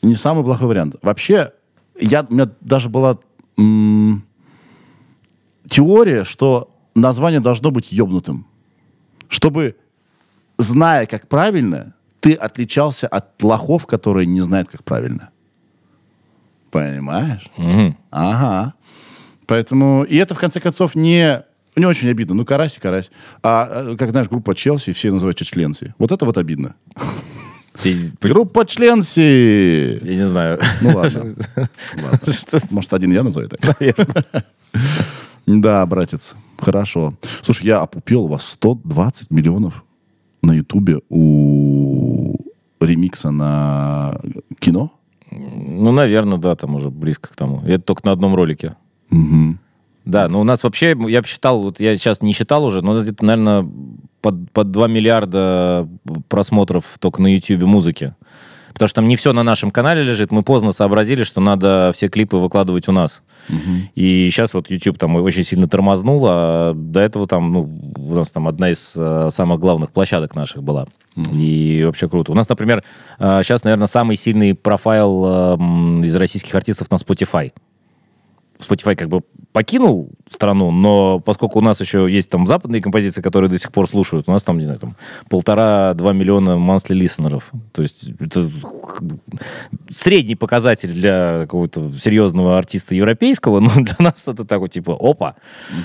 Не самый плохой вариант. Вообще, я, у меня даже была м, теория, что название должно быть ёбнутым. Чтобы, зная, как правильно, ты отличался от лохов, которые не знают, как правильно. Понимаешь?
Мгм.
Ага. Поэтому, и это, в конце концов, не, не очень обидно. Ну, карась и карась. А, э, как знаешь, группа Челси, все называют членси. Вот это вот обидно.
Ты-
Группа членси.
Я не знаю.
Ну ладно. Ладно. Может, один я назову так? Да, братец. Хорошо. Слушай, я опупел у вас 120 миллионов на Ютубе у ремикса на кино.
Ну, наверное, да, там уже близко к тому. И Это только на одном ролике.
Мгм.
Да, но у нас вообще, я посчитал, вот я сейчас не считал уже, но у нас где-то, наверное, под, под 2 миллиарда просмотров только на YouTube музыки. Потому что там не все на нашем канале лежит. Мы поздно сообразили, что надо все клипы выкладывать у нас. И сейчас вот YouTube там очень сильно тормознул, а до этого там, ну, у нас там одна из э, самых главных площадок наших была. И вообще круто. У нас, например, э, сейчас, наверное, самый сильный профайл э, из российских артистов на Spotify. Spotify как бы покинул страну, но поскольку у нас еще есть там западные композиции, которые до сих пор слушают, у нас там, не знаю, там полтора-два миллиона monthly листенеров. То есть это средний показатель для какого-то серьезного артиста европейского, но для нас это так вот типа, опа,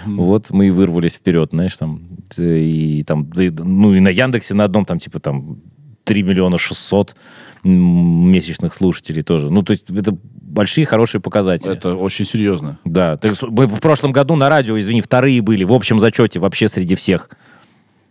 вот мы и вырвались вперед, знаешь, там, и там, и- ну и на Яндексе на одном там типа там 3 миллиона 600 м, месячных слушателей тоже. Ну, то есть это большие, хорошие показатели.
Это очень серьезно.
Да, так в прошлом году на радио, извини, вторые были в общем зачете вообще среди всех.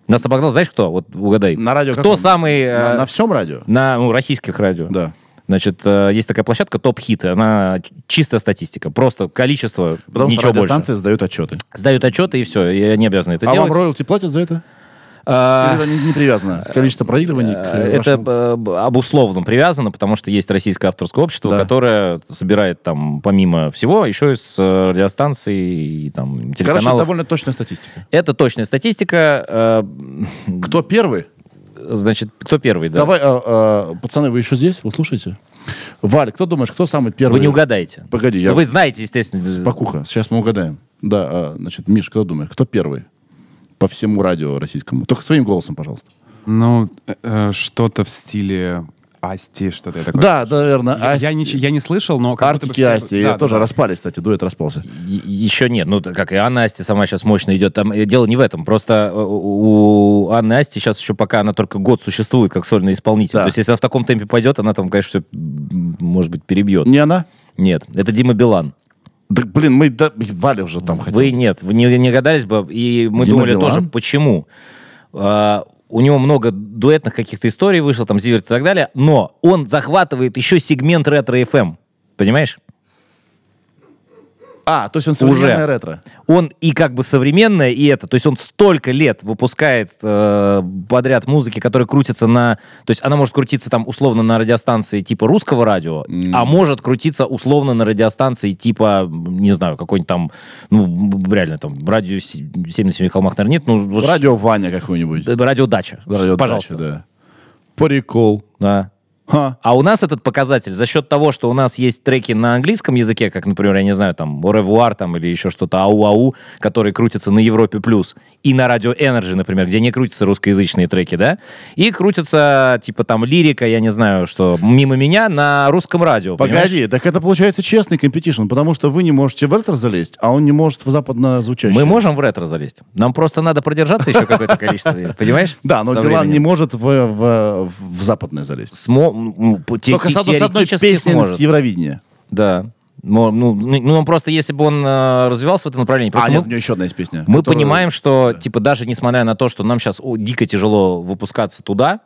Нас обогнал, знаешь кто? Вот угадай.
На радио
Кто самый... э,
На, на всем радио?
на, ну, российских радио.
Да.
Значит, э, есть такая площадка топ-хит, она чистая статистика, просто количество,
Потому что
ничего больше.
радиостанции сдают отчеты.
Сдают отчеты и все, и они обязаны это
а
делать.
вам роялти платят за это?
А,
это не, привязано? Количество проигрываний к
Э,
э,
Это
вашему-
э, обусловно привязано, потому что есть российское авторское общество,
Да.
которое собирает там, помимо всего, еще и с э, радиостанций и там
Короче, это
телеканалов.
довольно точная статистика.
Это точная статистика. э,
Кто первый?
Значит, кто первый, да?
Давай, а, а, пацаны, вы еще здесь? Вы слушаете? Валь, кто думаешь, кто самый первый?
Вы не угадаете.
Погоди, я...
Вы знаете, естественно.
Покуха, сейчас мы угадаем. Да, а, значит, Миш, кто думаешь, кто первый? По всему радио российскому. Только своим голосом, пожалуйста.
Ну, э, э, что-то в стиле Асти, что-то я такое.
Да, наверное.
Я, я не, я не слышал, но... как
Артики
все-
Асти.
да,
я
да,
тоже
да.
распались, кстати, дуэт распался.
Е- Еще нет. Ну, как и Анна Асти сама сейчас мощно идет. Там э, дело не в этом. Просто э, у Анны Асти сейчас еще пока она только год существует как сольный исполнитель.
Да.
То есть, если она в таком темпе пойдет, она там, конечно, все, может быть, перебьет.
Не она?
Нет, это Дима Билан.
Да, блин, мы... Да, Валя уже там хотел.
Вы нет, вы не, не гадались бы. И мы
Дима
думали
Билан?
тоже, почему. А, у него много дуэтных каких-то историй вышло, там, Zivert и так далее, но он захватывает еще сегмент Ретро FM. Понимаешь?
А, то есть он современное
Уже.
ретро.
Он и как бы современное, и это. То есть он столько лет выпускает э, подряд музыки, которая крутится на... То есть она может крутиться там условно на радиостанции типа русского радио, а может крутиться условно на радиостанции типа, не знаю, какой-нибудь там, ну, реально там, радио 7 на 7 холмах, наверное, нет. Ну, вот
Радио Ваня какой-нибудь.
Радио Дача.
Радио
Пожалуйста.
Дача, да. Прикол.
Да.
Ха.
А у нас этот показатель за счет того, что у нас есть треки на английском языке, как, например, я не знаю, там, Оревуар там или еще что-то, Ау-Ау, которые крутятся на Европе Плюс, и на Радио Energy, например, где не крутятся русскоязычные треки, да, и крутятся, типа, там, лирика, я не знаю, что, мимо меня на русском радио, понимаешь?
Погоди, так это получается честный competition, потому что вы не можете в ретро залезть, а он не может в западно звучащий.
Мы можем в ретро залезть. Нам просто надо продержаться еще какое-то количество понимаешь?
Да, но Билан не может в западное залезть.
Ну,
Только с одной, с одной песней
сможет.
с Евровидения.
Да. Ну, ну, ну, ну, он просто, если бы он э, развивался в этом направлении, просто
а,
мы-
нет, у него еще одна есть песня.
Мы
которая-
понимаем, что, типа, даже несмотря на то, что нам сейчас дико тяжело выпускаться туда,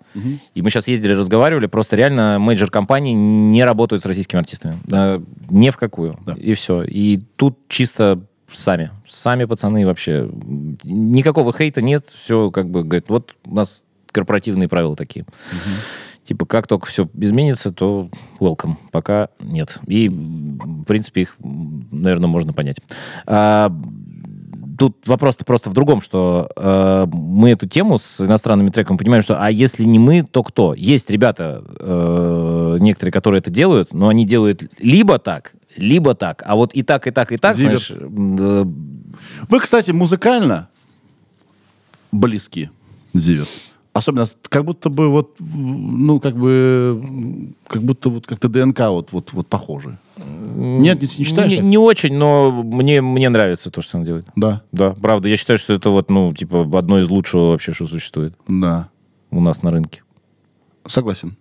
и мы сейчас ездили, разговаривали, просто реально major -компании не работают с российскими артистами. Э, ни в какую.
Да.
И все. И тут чисто сами. Сами пацаны вообще. Никакого хейта нет. Все как бы, говорит, вот у нас корпоративные правила такие. Типа, как только все изменится, то welcome. Пока нет. И, в принципе, их, наверное, можно понять. А, тут вопрос просто в другом, что э, мы эту тему с иностранными треками понимаем, что а если не мы, то кто? Есть ребята, э, некоторые, которые это делают, но они делают либо так, либо так. А вот и так, и так, и так,
Зиверт.
знаешь, э,
Вы, кстати, музыкально близки, Зиверт. Особенно, как будто бы вот, ну, как бы, как будто вот как-то ДНК вот, вот, вот похожи. Нет, не, не считаешь?
не, не очень, но мне, мне нравится то, что он делает.
Да,
Да, правда. Я считаю, что это вот, ну, типа, одно из лучшего вообще, что существует
да,
у нас на рынке.
согласен.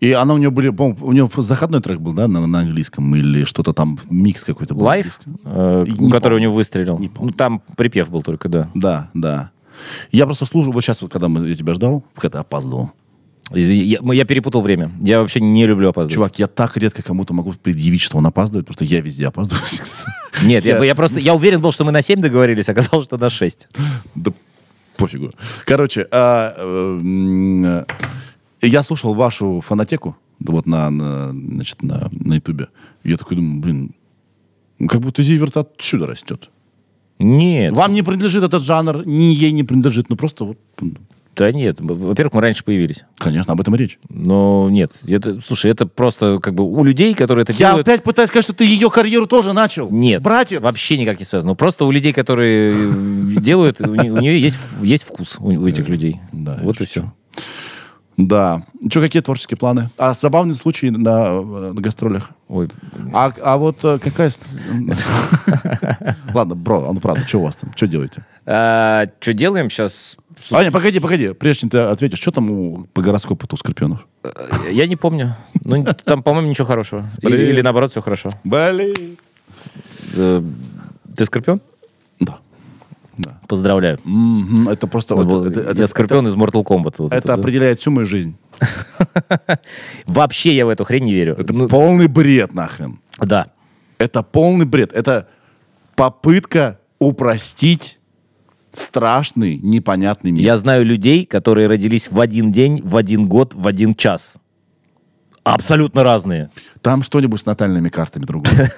И она у нее были, по у нее заходной трек был, да, на, на английском или что-то там, микс какой-то был.
Life, э, который
помню.
у него выстрелил.
Не помню.
Ну, там припев был только, да.
Да, да. Я просто слушаю, вот сейчас, вот, когда мы, я тебя ждал, когда опаздывал.
Я, я перепутал время. Я вообще не люблю опаздывать.
Чувак, я так редко кому-то могу предъявить, что он опаздывает, потому что я везде опаздываю.
Нет, я,
Я-
просто, я уверен был, что мы на 7 договорились, оказалось, что на 6.
Да пофигу. Короче, а, э, э, я слушал вашу фонотеку, вот на, на, значит, на, на Ютубе. Я такой думаю, блин, как будто Зиверт отсюда растет.
Нет,
Вам не принадлежит этот жанр, ни ей не принадлежит, ну просто вот, м,
да нет. Во-первых, мы раньше появились.
конечно, об этом и речь.
Но нет, это, слушай, это просто как бы у людей, которые это
Я
делают...
опять пытаюсь сказать, что ты ее карьеру тоже начал.
Нет,
Братец.
вообще никак не связано. Просто у людей, которые э, делают, у не- у нее есть, вкус у этих людей.
Да,
Вот
я
и все.
Да. Что, какие творческие планы? А забавный случай на, э, на гастролях?
Ой,
А, а вот э, какая... Ладно, бро, а ну правда, что у вас там? Что делаете?
что делаем сейчас?
А, не, погоди, погоди. Прежде чем ты ответишь, что там у, по гороскопу-то у скорпионов?
Я не помню. Ну, там, по-моему, ничего хорошего. Или, или наоборот, все хорошо.
Блин.
Э, Ты скорпион?
Да.
Поздравляю.
Мгм, Это просто...
Вот
вот
был-
это,
я
это-
скорпион из Mortal Kombat. вот
это
это, да.
определяет всю мою жизнь.
Вообще я в эту хрень не верю.
Это
Ну,
полный бред нахрен.
да.
Это полный бред. Это попытка упростить страшный, непонятный мир.
Я знаю людей, которые родились в один день, в один год, в один час. Абсолютно разные.
Там что-нибудь с натальными картами другое.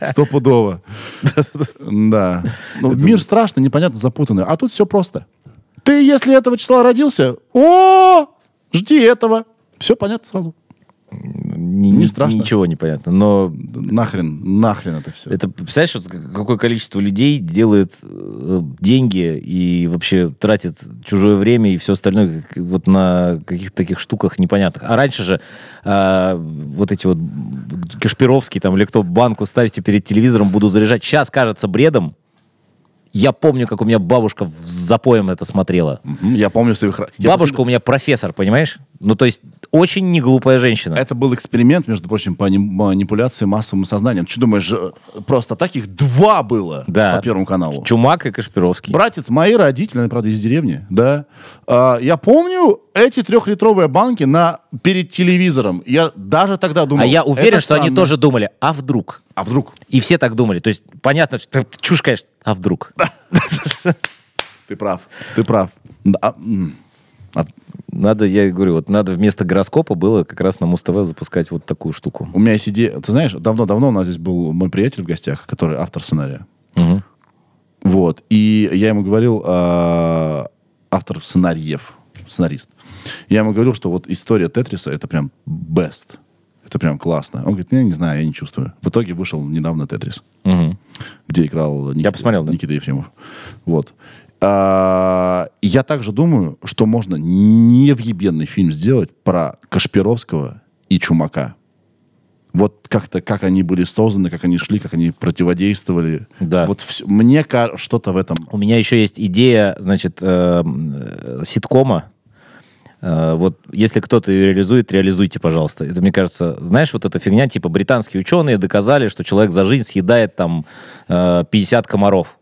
Стопудово. Да. Ну, мир страшный, непонятно, запутанный. А тут все просто. Ты, если этого числа родился, о, жди этого. Все понятно сразу. Не
ни-
страшно.
Ничего не понятно. Но
Нахрен, нахрен это все.
это, представляешь, вот какое количество людей делает э, деньги и вообще тратит чужое время и все остальное как- вот на каких-то таких штуках непонятных. А раньше же а, вот эти вот Кашпировские там или кто банку ставите перед телевизором, буду заряжать. Сейчас кажется бредом. Я помню, как у меня бабушка в запоем это смотрела.
Я помню своих...
Бабушка у меня профессор, понимаешь? Ну, то есть очень неглупая женщина.
Это был эксперимент, между прочим, по мани- манипуляции массовым сознанием. Ты что думаешь, э, просто таких два было
Да.
по Первому каналу?
Чумак и Кашпировский.
Братец, мои родители, они, правда, из деревни, да. А, я помню эти трехлитровые банки на, перед телевизором. Я даже тогда думал...
а я уверен, что они
странно.
тоже думали, а вдруг?
А вдруг?
И все так думали. То есть понятно, что чушь, конечно, а вдруг?
Ты прав, ты прав. Да. А
Надо, я говорю, вот надо вместо гороскопа было как раз на Муз-ТВ запускать вот такую штуку.
у меня есть идея... Ты знаешь, давно-давно у нас здесь был мой приятель в гостях, который автор сценария.
Мгм.
Вот. И я ему говорил, э, автор сценариев, сценарист. Я ему говорил, что вот история Тетриса это прям best. Это прям классно. Он говорит, я не знаю, я не чувствую. В итоге вышел недавно Тетрис,
Мгм.
где играл Никита,
посмотрел, да.
Никита Ефремов. Вот. А, я также думаю, что можно невъебенный фильм сделать про Кашпировского и Чумака. Вот как-то, как они были созданы, как они шли, как они противодействовали.
Да.
Вот всё- мне что-то в этом
У меня еще есть идея, значит, э, э, ситкома. Э, Вот если кто-то ее реализует, реализуйте, пожалуйста. Это, мне кажется, знаешь, вот эта фигня, типа британские ученые доказали, что человек за жизнь съедает там э, 50 комаров.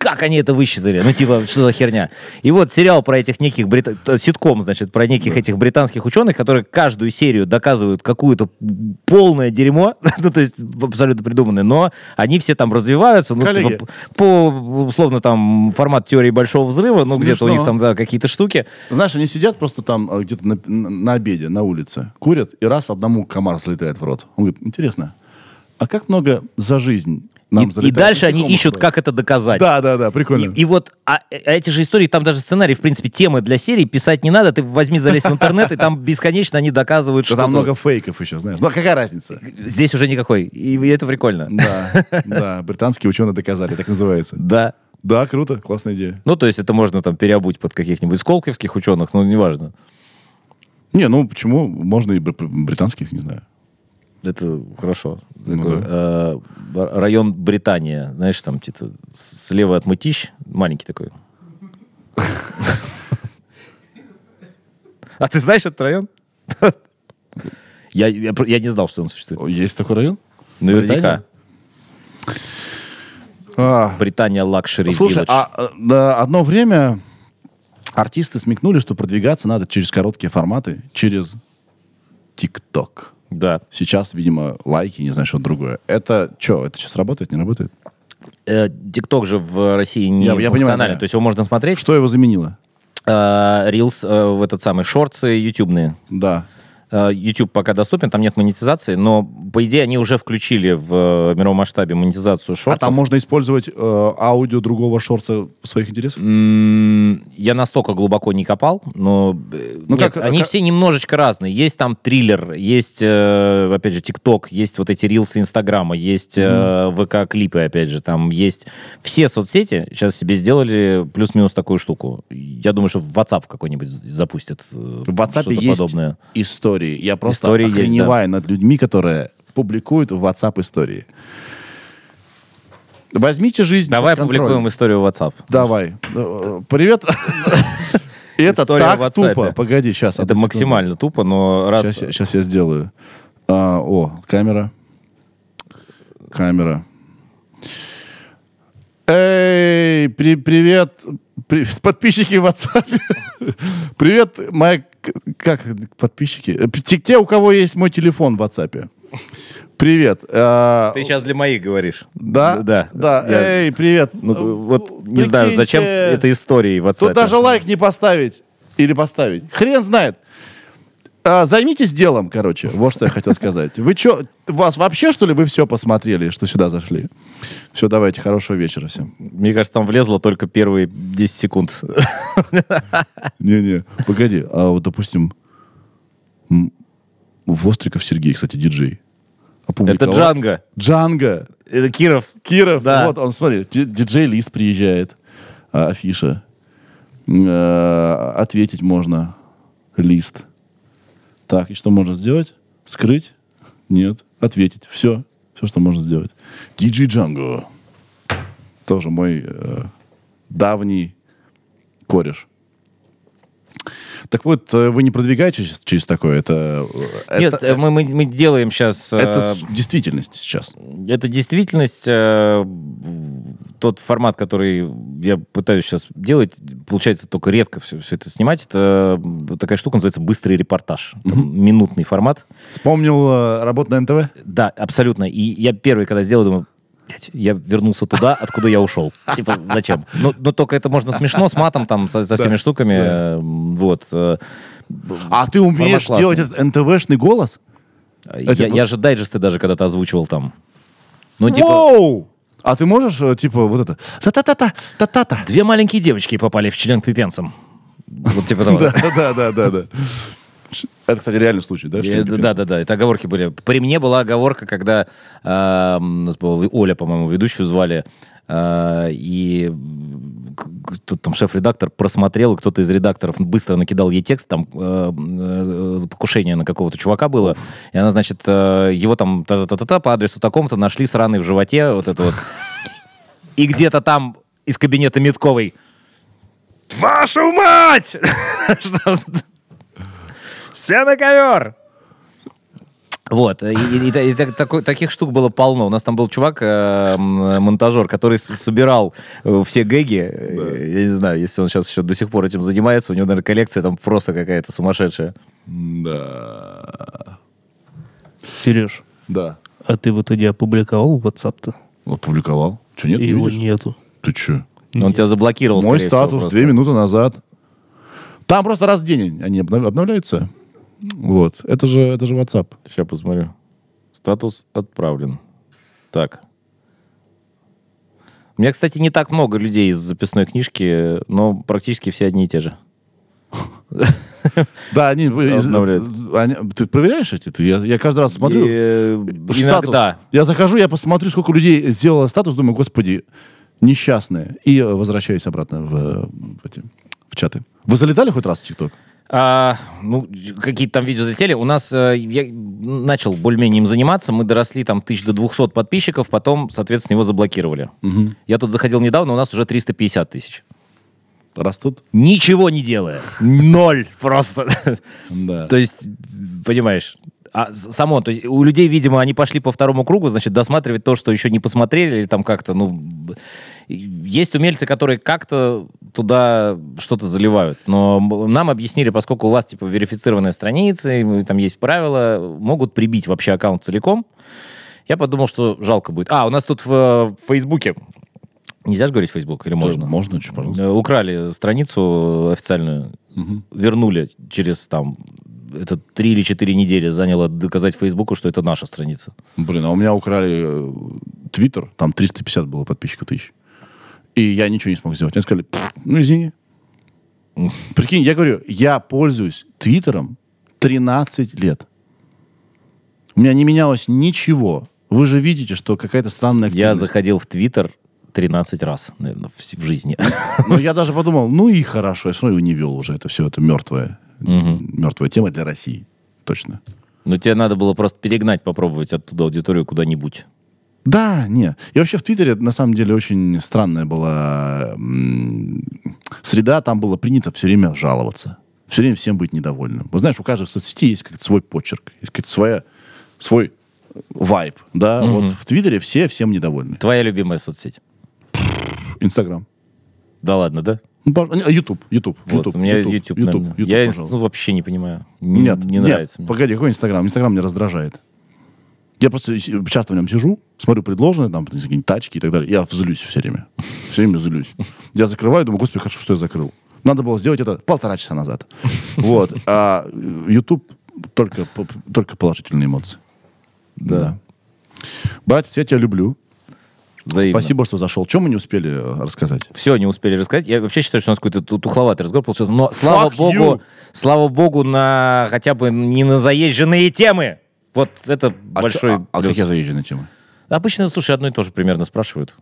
Как они это высчитали? Ну, типа, что за херня? И вот сериал про этих неких, брита- т- ситком, значит, про неких этих британских ученых, которые каждую серию доказывают какую-то полное дерьмо, ну, то есть абсолютно придуманное, но они все там развиваются, ну,
Коллеги.
типа, по, условно, там, формат теории Большого Взрыва, ну, где-то у них там, да, какие-то штуки.
Знаешь, они сидят просто там э, где-то на, на- обеде, на улице, курят, и раз одному комар залетает в рот. Он говорит, интересно, а как много за жизнь нам
И, и дальше они ищут,
рот?»
как это доказать.
Да, да, да, прикольно.
И, и вот а, э, эти же истории, там даже сценарий, в принципе, темы для серии писать не надо. Ты возьми, залезь в интернет, и там бесконечно они доказывают,
Что там много фейков еще, знаешь. Ну, а какая разница?
Здесь уже никакой. И это прикольно.
Да, да, британские ученые доказали, так называется.
Да.
Да, круто, классная идея.
Ну, то есть это можно там переобуть под каких-нибудь сколковских ученых, ну, неважно.
Не, ну почему? Можно и бр- британских, не знаю.
Это хорошо.
Ну
Такой, э, район Британия, знаешь, там типа, с- слева от Мытищ, маленький такой. А ты знаешь этот район? Я, я, не знал, что он существует.
Есть такой район?
Наверняка.
А,
Британия Luxury
Слушай, а э, да, одно время артисты смекнули, что продвигаться надо через короткие форматы, через ТикТок.
Да.
Сейчас, видимо, лайки, не знаю, что другое. Это что, это сейчас работает, не работает?
Э, ТикТок же в России не
Я- я понимаю,
то есть его можно смотреть.
Что его заменило?
Рилс в этот самый, шорты ютубные.
Да.
Э, YouTube пока доступен, там нет монетизации, но, по идее, они уже включили в э, мировом масштабе монетизацию
А
шортов.
там можно использовать э, аудио другого шорта в своих интересах?
Я настолько глубоко не копал, но э,
Ну,
нет,
как-
они
как-
все немножечко разные. Есть там триллер, есть, э, опять же, ТикТок, есть вот эти рилсы Инстаграма, есть э, ВК-клипы, опять же, там есть все соцсети сейчас себе сделали плюс-минус такую штуку. Я думаю, что в WhatsApp какой-нибудь запустят
В WhatsApp
что-то
есть
подобное.
Истории. Я просто
Истории есть,
охреневаю над людьми, которые публикуют в WhatsApp истории. Возьмите жизнь
Давай опубликуем историю в WhatsApp.
Давай. Э, Привет. Это так тупо. Погоди, сейчас.
Это максимально тупо, но раз...
Сейчас, я сделаю. А, о, камера. Камера. Эй, при- привет, при- подписчики в WhatsApp. привет, мои, как подписчики? Э, те, у кого есть мой телефон в WhatsApp. Привет. А,
Ты сейчас для моих говоришь.
Да?
Да.
Да.
Я-
Эй, привет.
Ну, вот не знаю, зачем
Прикиньте,
этой истории в WhatsApp.
Тут даже лайк не поставить или поставить. Хрен знает. А, займитесь делом, короче. Вот что я хотел сказать. Вы что, вас вообще, что ли, вы все посмотрели, что сюда зашли? Все, давайте, хорошего вечера всем.
Мне кажется, там влезло только первые 10 секунд.
Не-не, погоди. А вот, допустим, Востриков Сергей, кстати, диджей.
Это Джанго.
Джанго.
Это Киров.
Киров,
Да.
вот он, смотри, ди- диджей Лист приезжает, а, афиша. Э, ответить можно. Лист. Так, и что можно сделать? Скрыть? Нет. Ответить. Все. Все, что можно сделать. Диджей Джанго. Тоже мой э, давний кореш. Так вот, э, вы не продвигаетесь через, через такое? Это, э,
Нет,
это,
э, мы, мы, мы делаем сейчас...
это с- действительность сейчас.
Это действительность, э, тот формат, который я пытаюсь сейчас делать, получается только редко все, все это снимать. Это э, такая штука называется быстрый репортаж. Там Минутный формат.
Вспомнил э, работу на НТВ?
Да, абсолютно. И я первый, когда сделал, думаю, «Блядь, я вернулся туда, откуда я ушел. Типа, зачем? Ну, ну, только это можно смешно, с матом, там, со, со всеми
Да,
штуками.
да.
э, Вот. э,
А ты умеешь
классный.
делать этот НТВшный голос?
Я,
Это-
я же дайджесты даже когда-то озвучивал там. Ну, типа,
Воу! А ты можешь, э, типа, вот это... Та-та-та-та, та-та-та.
две маленькие девочки попали в член к пипенцам. Вот типа того.
Да, да, да, да, да. Это, кстати, реальный случай, да? что
Э, Да, да, да, это оговорки были. При мне была оговорка, когда э, у нас была Оля, по-моему, ведущую звали, э, и тут там шеф-редактор просмотрел, кто-то из редакторов быстро накидал ей текст, там э, э, покушение на какого-то чувака было, и она, значит, э, его там та-та-та-та по адресу такому-то нашли сраный в животе, вот это вот. И где-то там из кабинета Метковой Вашу мать! Все на ковер! Вот, и, и- и и так- такой- таких штук было полно. У нас там был чувак, э, монтажер, который собирал э, все гэги. Э, Я не знаю, если он сейчас еще до сих пор этим занимается, у него, наверное, коллекция там просто какая-то сумасшедшая.
Да.
Сереж,
Да.
а ты в итоге опубликовал WhatsApp-то?
Опубликовал. Че, нет, не
его
видишь?
нету.
Ты че?
Он тебя заблокировал,
Мой
всего,
статус
просто.
две минуты назад. Там просто раз в день они обнов- обновляются. Вот. Это же, это же WhatsApp.
Сейчас посмотрю. Статус отправлен. Так. У меня, кстати, не так много людей из записной книжки, но практически все одни и те же.
Да, они...
Обновляют.
ты проверяешь эти? Я, я каждый раз смотрю.
Э, иногда.
Я захожу, я посмотрю, сколько людей сделало статус, думаю, господи, несчастные. И возвращаюсь обратно в, в эти, в чаты. Вы залетали хоть раз в ТикТок?
А, ну, какие-то там видео залетели. У нас, э, я начал более-менее им заниматься, мы доросли там тысяч до 200 подписчиков, потом, соответственно, его заблокировали. Я тут заходил недавно, у нас уже 350 тысяч.
Растут?
Ничего не делая. Ноль просто.
Да.
То есть, понимаешь, а само, то есть у людей, видимо, они пошли по второму кругу, значит, досматривать то, что еще не посмотрели, или там как-то, ну, есть умельцы, которые как-то туда что-то заливают. Но нам объяснили, поскольку у вас, типа, верифицированная страница, и там есть правила, могут прибить вообще аккаунт целиком. Я подумал, что жалко будет. А, у нас тут в, в Фейсбуке, нельзя же говорить Фейсбук, или можно?
Можно, что, пожалуйста.
Э, Украли страницу официальную,
Мгм.
вернули через там это три или четыре недели заняло доказать Фейсбуку, что это наша страница.
Блин, а у меня украли э, Твиттер, там 350 было подписчиков тысяч. И я ничего не смог сделать. Мне сказали, «Пф, ну извини. Прикинь, я говорю, я пользуюсь Твиттером 13 лет. У меня не менялось ничего. Вы же видите, что какая-то странная
Я
активность.
заходил в Твиттер 13 раз, наверное, в, в жизни.
Ну, я даже подумал, ну и хорошо, я его не вел уже. Это все, это мертвая, мертвая тема для России. Точно.
Но тебе надо было просто перегнать, попробовать оттуда аудиторию куда-нибудь.
Да, не. И вообще в Твиттере, на самом деле, очень странная была среда. Там было принято все время жаловаться. Все время всем быть недовольным. Вы знаешь, у каждой соцсети есть как-то свой почерк, есть какая-то своя, свой вайб. Да? Вот в Твиттере все всем недовольны.
Твоя любимая соцсеть.
Инстаграм.
Да ладно, да?
Ну, не, Ютуб, Ютуб,
Вот,
Ютуб,
у меня YouTube,
Ютуб,
наверное.
Ютуб,
Я
пожалуйста.
ну, вообще не понимаю. Не,
Нет,
не
нет,
нравится мне.
погоди, какой Инстаграм? Инстаграм меня раздражает. Я просто с- часто в нем сижу, смотрю предложенные, там, какие-нибудь тачки и так далее. Я злюсь все время. Все время злюсь. Я закрываю, думаю, господи, хорошо, что я закрыл. Надо было сделать это полтора часа назад. Вот. А YouTube только, только положительные эмоции.
Да.
Братец, я тебя люблю.
Взаимно.
Спасибо, что зашел. Чем мы не успели э, рассказать?
Все не успели рассказать. Я вообще считаю, что у нас какой-то ту- тухловатый разговор получился. Но слава
Fuck
богу,
you.
слава богу, на хотя бы не на заезженные темы. Вот это
А
большой
чё- а, а какие заезженные темы?
Обычно, слушай, одно и то же примерно спрашивают.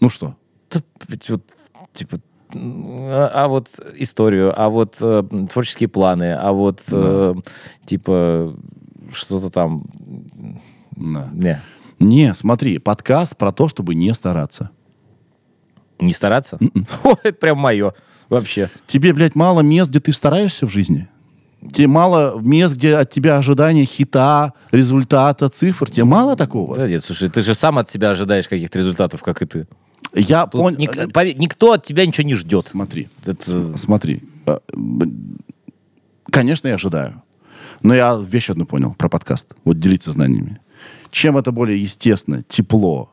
Ну что?
Да, вот, типа, а, а вот историю, а вот э, творческие планы, а вот, э, типа, что-то там...
Да.
Не,
Не, смотри, подкаст про то, чтобы не стараться.
не стараться?
М-м.
О, это прям мое. Вообще.
Тебе, блядь, мало мест, где ты стараешься в жизни? Тебе мало мест, где от тебя ожидания хита, результата, цифр? Тебе мало такого?
Да нет, слушай, ты же сам от себя ожидаешь каких-то результатов, как и ты.
Я понял.
ник- поверь, никто от тебя ничего не ждет.
Смотри,
Это-
смотри. А, Конечно, я ожидаю. Но я вещь одну понял про подкаст. Вот делиться знаниями. Чем это более естественно, тепло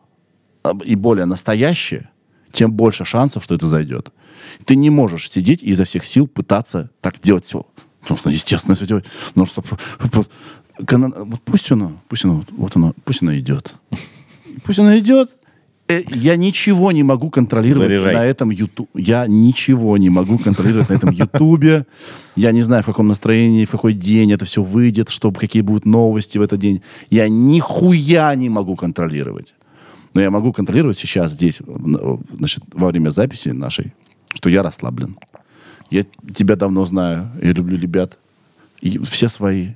а, и более настоящее, тем больше шансов, что это зайдет. Ты не можешь сидеть и изо всех сил пытаться так делать все. Нужно естественно все делать. Ну, что, вот пусть оно, пусть оно, вот оно, пусть оно идет. Пусть оно идет. Я ничего не могу контролировать
Заряжай.
на этом YouTube. Я ничего не могу контролировать на этом Ютубе. Я не знаю, в каком настроении, в какой день это все выйдет, чтобы какие будут новости в этот день. Я нихуя не могу контролировать. Но я могу контролировать сейчас здесь, значит, во время записи нашей, что я расслаблен. Я тебя давно знаю, я люблю ребят. И все свои.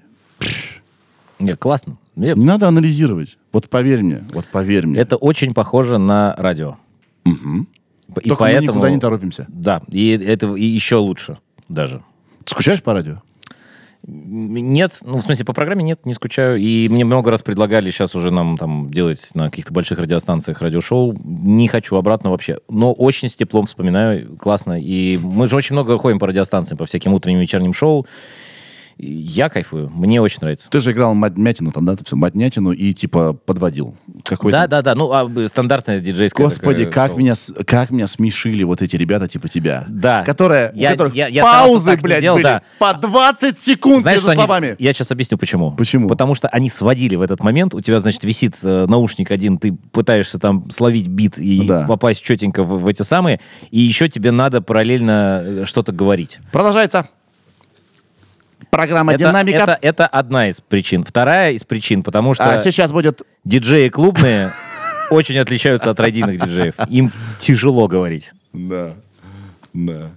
Не, классно. Мне-
Не надо анализировать. Вот поверь мне, вот поверь мне.
Это очень похоже на радио. И
Только мы
поэтому...
никуда не торопимся.
Да, и это и еще лучше даже.
Скучаешь по радио?
Нет, ну, в смысле, по программе нет, не скучаю. И мне много раз предлагали сейчас уже нам там делать на каких-то больших радиостанциях радиошоу. Не хочу обратно вообще. Но очень с теплом вспоминаю, классно. И мы же очень много ходим по радиостанциям, по всяким утренним и вечерним шоу. Я кайфую, мне очень нравится.
Ты же играл матнятину там, да? Ты все матнятину и типа подводил. Какой-то...
Да, да, да. Ну, а, б- стандартная диджейская.
Господи,
такая
как
шоу.
меня, как меня смешили вот эти ребята типа тебя.
Да.
Которые,
Я-
у которых
я- я
паузы, блядь,
делать,
были
да.
по 20 секунд
Знаешь,
между
что они-
словами.
Я сейчас объясню, почему.
Почему?
Потому что они сводили в этот момент. У тебя, значит, висит э, наушник один, ты пытаешься там словить бит и
Да.
попасть четенько в, в эти самые, и еще тебе надо параллельно э, что-то говорить.
Продолжается. Программа
Это,
«Динамика».
это, это одна из причин. Вторая из причин, потому что
А сейчас будет...
диджеи клубные очень отличаются от радийных диджеев. Им тяжело говорить.
Да, да.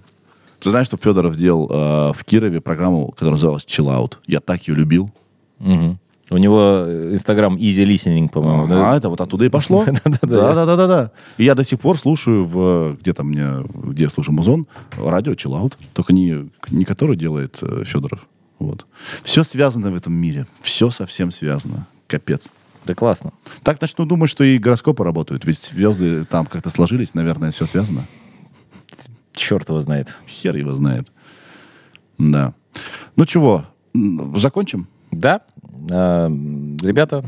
Ты знаешь, что Федоров сделал э, в Кирове программу, которая называлась «Chill Out». Я так ее любил.
У него э, Инстаграм Easy Listening, по-моему. да?
А, это вот оттуда и пошло. Да-да-да-да. И я до сих пор слушаю в... Где там мне... Где я слушаю музон? Радио Chill Out. Только не, не который делает э, Федоров. Вот. Все связано в этом мире. Все совсем связано. Капец.
Да классно.
Так начну думать, что и гороскопы работают. Ведь звезды там как-то сложились. Наверное, все связано.
Черт его знает.
Хер его знает. Да. Ну чего, закончим?
Да. А, Ребята,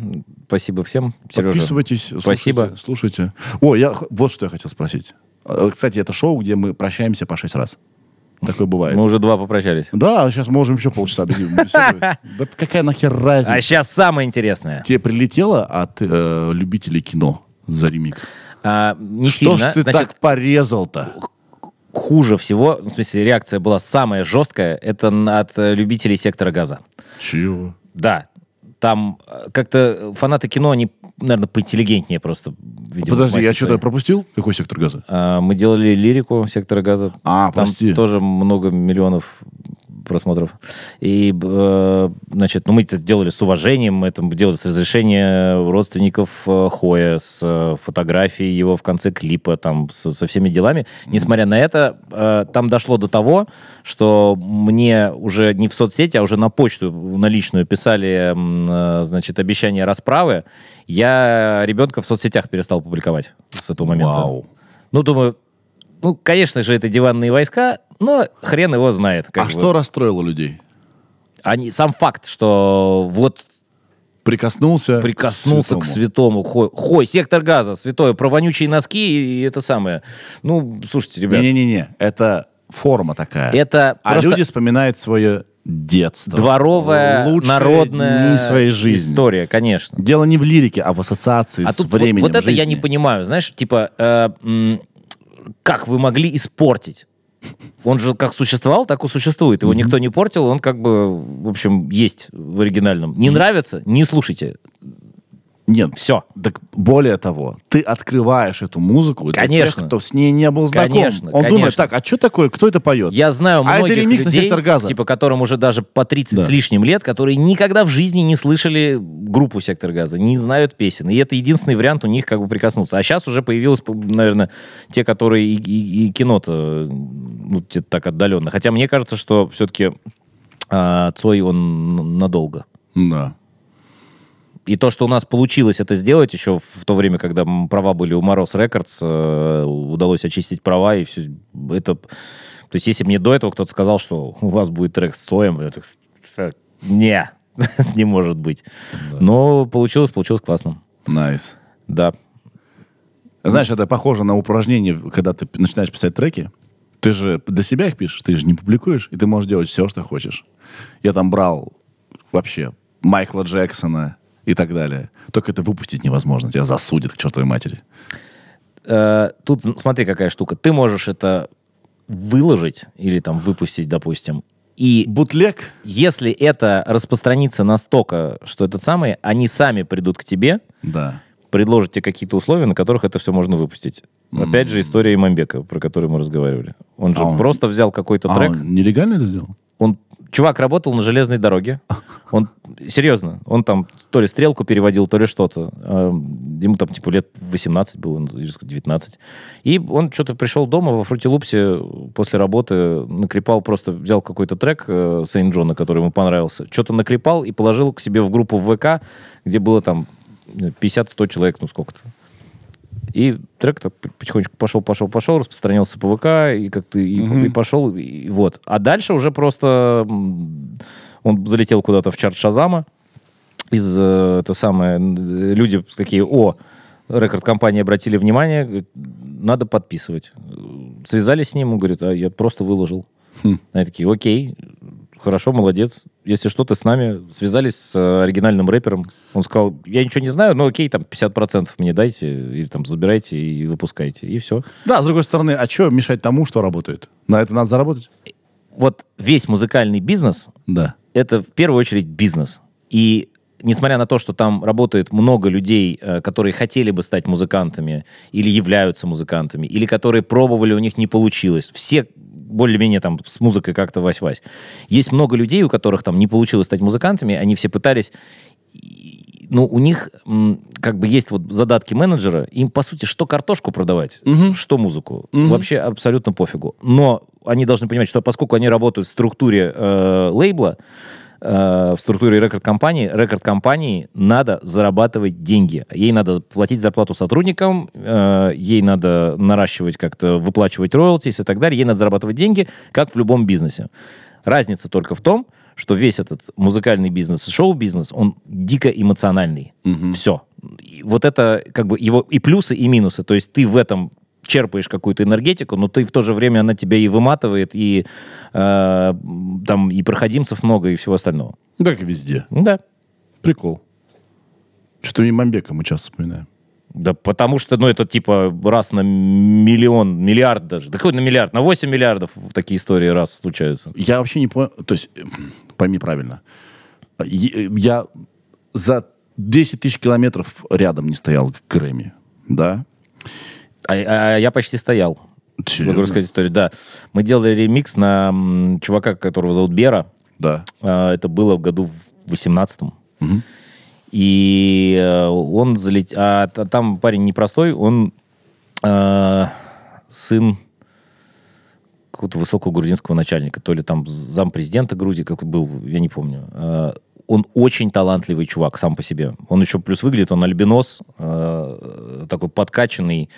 спасибо всем. Сережа,
Подписывайтесь.
спасибо.
Слушайте. слушайте. О, я, вот что я хотел спросить. Э, Кстати, это шоу, где мы прощаемся по шесть раз. Такое бывает.
Мы уже два попрощались.
Да, сейчас можем еще полчаса. Да какая нахер разница?
А сейчас самое интересное.
Тебе прилетело от э, любителей кино за ремикс?
А, не
Что
сильно.
ж ты
Значит,
так порезал-то?
хуже всего, в смысле, реакция была самая жесткая, это от э, любителей сектора газа.
Чего?
Да. Там э, как-то фанаты кино, они, наверное, поинтеллигентнее просто. видимо,
Подожди, я что-то
своей.
пропустил? Какой сектор газа?
А, Мы делали лирику сектора газа.
А,
Там
прости.
тоже много миллионов просмотров. И, э, значит, ну, мы это делали с уважением, мы это делали с разрешения родственников э, Хоя, с э, фотографией его в конце клипа, там, с- со всеми делами. Несмотря на это, там дошло до того, что мне уже не в соцсети, а уже на почту, на личную писали, значит, обещание расправы. Я ребенка в соцсетях перестал публиковать с этого момента.
Вау.
Ну, думаю, ну, конечно же, это диванные войска, но хрен его знает.
А
бы.
что расстроило людей?
Они, сам факт, что вот
Прикоснулся,
прикоснулся к святому. Хой, Хой, сектор газа, святое, про вонючие носки и, это самое. Ну, слушайте, ребят,
Не-не-не, это форма такая.
это
А
просто
люди вспоминают свое детство.
дворовая,
Лучшие
народная
дни своей жизни.
история, конечно.
Дело не в лирике, а в ассоциации
А
с
тут вот,
временем
вот это я
жизни.
не понимаю, знаешь, типа, э, как вы могли испортить? Он же как существовал, так и существует. Его никто не портил, он как бы, в общем, есть в оригинальном. Не нравится? Не слушайте.
Нет,
Все.
Так более того, ты открываешь эту музыку для
Конечно.
тех, кто с ней не был знаком.
Конечно,
Он думает,
конечно.
так, а что такое, кто это поет?
Я знаю
А это
многих
ремикс на
людей,
«Сектор газа».
типа, которым уже даже по 30
Да.
с лишним лет, которые никогда в жизни не слышали группу «Сектор газа», не знают песен. И это единственный вариант у них как бы прикоснуться. А сейчас уже появилось, наверное, те, которые и, и- и кино-то ну, так отдаленно. Хотя мне кажется, что все-таки Цой, он надолго.
Да.
И то, что у нас получилось это сделать еще в то время, когда права были у Мороз Records, э, удалось очистить права, и все это... То есть, если мне до этого кто-то сказал, что у вас будет трек с Цоем, я так, «Ша, не, не может быть. Но получилось, получилось классно.
Nice.
Да.
Знаешь, это похоже на упражнение, когда ты начинаешь писать треки. Ты же для себя их пишешь, ты же не публикуешь, и ты можешь делать все, что хочешь. Я там брал вообще Майкла Джексона и так далее. Только это выпустить невозможно, тебя засудят к чертовой матери.
Э, Тут смотри, какая штука. Ты можешь это выложить или там выпустить, допустим, и
Бутлег?
если это распространится настолько, что этот самый, они сами придут к тебе,
Да.
предложат тебе какие-то условия, на которых это все можно выпустить. Опять же, история Имамбека, про которую мы разговаривали. Он же
А он-
просто взял какой-то
А
трек.
он нелегально это сделал?
Он, чувак работал на железной дороге. Он, серьезно, он там то ли стрелку переводил, то ли что-то. А, Ему там, типа, лет 18 было, ну, или 19. И он что-то пришел дома во Фрутилупсе после работы, наклепал просто, взял какой-то трек э, Сейн Джона, который ему понравился, что-то наклепал и положил к себе в группу в ВК, где было там не знаю, 50-100 человек, ну сколько-то. И трек так потихонечку пошел, пошел, пошел, распространился по ВК, и как-то и, и пошел, и вот. А дальше уже просто он залетел куда-то в чарт Шазама, из э, это самое, н- люди такие, о, рекорд-компании обратили внимание, говорит, надо подписывать. Связались с ним, он говорит, а я просто выложил. Они такие, окей, хорошо, молодец. Если что, ты с нами. Связались с э, оригинальным рэпером. Он сказал, я ничего не знаю, но окей, там 50% мне дайте, или там забирайте и выпускайте, и все.
Да, с другой стороны, а что мешать тому, что работает? На это надо заработать?
Вот весь музыкальный бизнес
Да.
это в первую очередь бизнес. И несмотря на то, что там работает много людей, э, которые хотели бы стать музыкантами, или являются музыкантами, или которые пробовали, у них не получилось, все более-менее там с музыкой как-то вась-вась. Есть много людей, у которых там не получилось стать музыкантами, они все пытались ну, у них как бы есть вот задатки менеджера, им, по сути, что картошку продавать, что музыку, вообще абсолютно пофигу. Но они должны понимать, что поскольку они работают в структуре э, лейбла, э, в структуре рекорд-компании, рекорд-компании надо зарабатывать деньги. Ей надо платить зарплату сотрудникам, э, ей надо наращивать как-то, выплачивать роялтис и так далее. Ей надо зарабатывать деньги, как в любом бизнесе. Разница только в том, что весь этот музыкальный бизнес и шоу-бизнес, он дико эмоциональный. Все. И вот это как бы его и плюсы, и минусы. То есть ты в этом черпаешь какую-то энергетику, но ты в то же время она тебя и выматывает, и э, там и проходимцев много, и всего остального.
Как и везде.
Да.
Прикол. Что-то и Мамбека мы часто вспоминаем.
Да потому что, ну, это типа раз на миллион, миллиард даже. Да какой на миллиард? На 8 миллиардов такие истории раз случаются.
Я вообще не понял, то есть, э, пойми правильно, Е- я за 10 тысяч километров рядом не стоял к Грэмми, да?
А, а я почти стоял.
Серьезно?
Могу рассказать историю, да. Мы делали ремикс на м, чувака, которого зовут Бера.
Да.
А, Это было в году в 18-м. И э, он залетел... А т- там парень непростой, он э, сын какого-то высокого грузинского начальника, то ли там зампрезидента Грузии, как был, я не помню. Э, Он очень талантливый чувак сам по себе. Он еще плюс выглядит, он альбинос, э, такой подкачанный,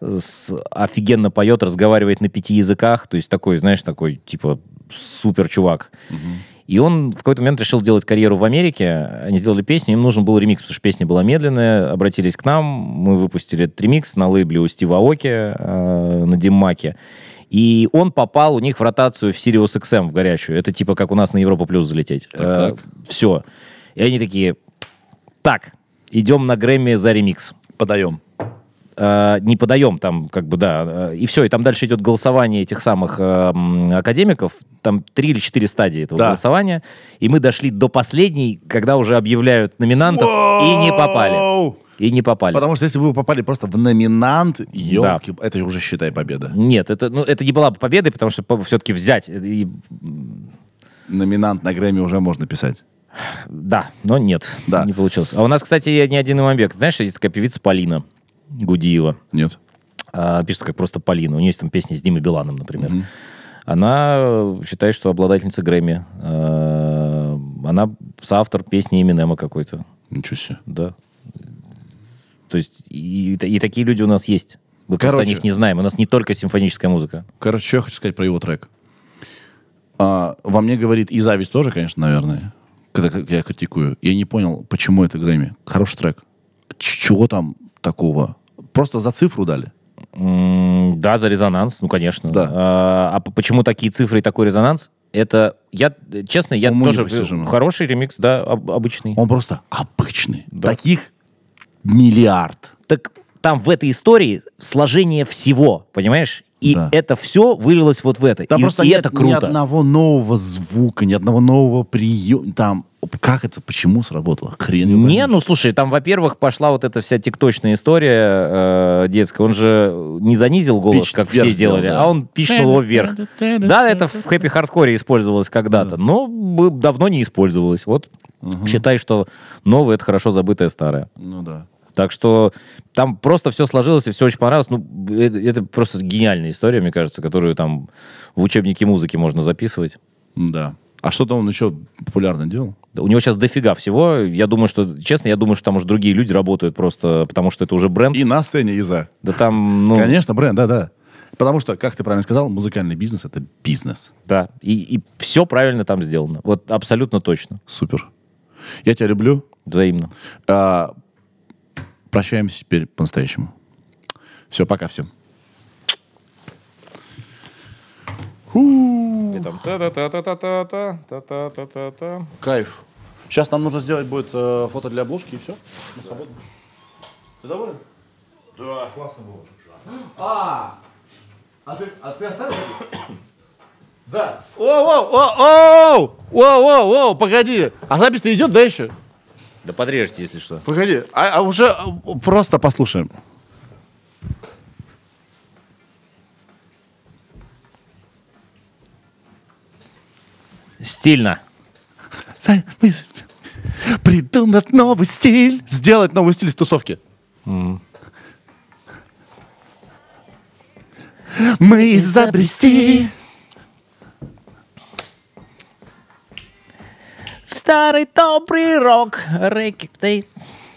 с, офигенно поет, разговаривает на пяти языках, то есть такой, знаешь, такой, типа, супер чувак. И он в какой-то момент решил делать карьеру в Америке. Они сделали песню, им нужен был ремикс, потому что песня была медленная. Обратились к нам, мы выпустили этот ремикс на лейбле у Стива Оки, э, на Диммаке. И он попал у них в ротацию в Sirius XM в горячую. Это типа как у нас на Европа Плюс залететь.
Так, так.
Все. И они такие, так, идем на Грэмми за ремикс.
Подаем.
Э, не подаем там, как бы, да, э, и все, и там дальше идет голосование этих самых э, академиков, там три или четыре стадии этого
Да.
голосования, и мы дошли до последней, когда уже объявляют номинантов, и не попали.
Воу!
И не попали.
Потому что если бы вы попали просто в номинант, елки, это уже считай победа.
Нет, это, ну, это не была бы победой, потому что все-таки взять, э, и-
Номинант на Грэмми уже можно писать.
да, но нет,
Да.
не получилось. А у нас, кстати, не один Имамбек. Знаешь, есть такая певица Полина Гудиева.
Нет.
А, пишется как просто Полина. У нее есть там песни с Димой Биланом, например. Она э, считает, что обладательница Грэмми. Э, Она соавтор песни Эминема какой-то.
Ничего себе.
Да. То есть и, и такие люди у нас есть. Мы просто
Короче.
о них не знаем. У нас не только симфоническая музыка.
Короче, что я хочу сказать про его трек. А, во мне говорит и зависть тоже, конечно, наверное, когда я критикую. Я не понял, почему это Грэмми. Хороший трек. Ч- чего там такого? Просто за цифру дали.
Да, за резонанс, ну, конечно.
Да.
А, а почему такие цифры и такой резонанс? Это, я, честно, я
Уму
тоже...
непостижимо.
Хороший ремикс, да, об- обычный.
Он просто обычный.
Да.
Таких миллиард.
Так там в этой истории сложение всего, понимаешь? И
Да.
это все вылилось вот в это.
Там
и
просто
и
нет
это
ни
круто.
одного нового звука, ни одного нового приема. Там, как это, почему сработало? Хрен
Не,
поймешь.
ну слушай, там, во-первых, пошла вот эта вся тикточная история э, детская. Он же не занизил голос,
Пич
как все
сделал,
делали,
да.
а он пичнул его вверх. Да, это в хэппи-хардкоре использовалось когда-то, но давно не использовалось. Вот считай, что новое — это хорошо забытое старое.
Ну да.
Так что там просто все сложилось и все очень понравилось. Ну, это, это просто гениальная история, мне кажется, которую там в учебнике музыки можно записывать.
Да. А что-то он еще популярно делал?
Да, У него сейчас дофига всего. Я думаю, что, честно, я думаю, что там уже другие люди работают просто, потому что это уже бренд.
И на сцене, и за.
Да там, ну,
Конечно, бренд, да-да. Потому что, как ты правильно сказал, музыкальный бизнес — это бизнес.
да. И, все правильно там сделано. Вот абсолютно точно.
Супер. Я тебя люблю.
Взаимно.
А, прощаемся теперь по-настоящему. Все, пока всем. Кайф. Сейчас нам нужно сделать будет э, фото для обложки и все. Мы свободны. Ты доволен? Да. Классно было. А, а ты, а ты оставил? Да. Оу, оу, оу, оу, оу, оу, оу, погоди. А запись-то идет, да, еще?
Да подрежьте, если что.
Погоди, а, а уже просто послушаем.
Стильно.
Придумать новый стиль. Сделать новый стиль из тусовки. Мы изобрести.
Старый добрый рок. Рэки,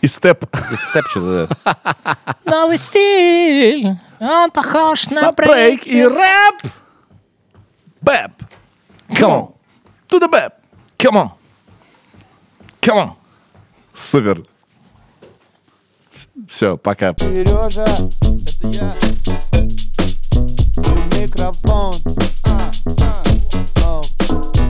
И степ.
И степ что-то. Новый стиль. Он похож на
Брейк и рэп. Бэп.
Come on
to the bed.
Come on. Come on.
Супер. Все, пока.
Сережа, это я. И микрофон. А, а,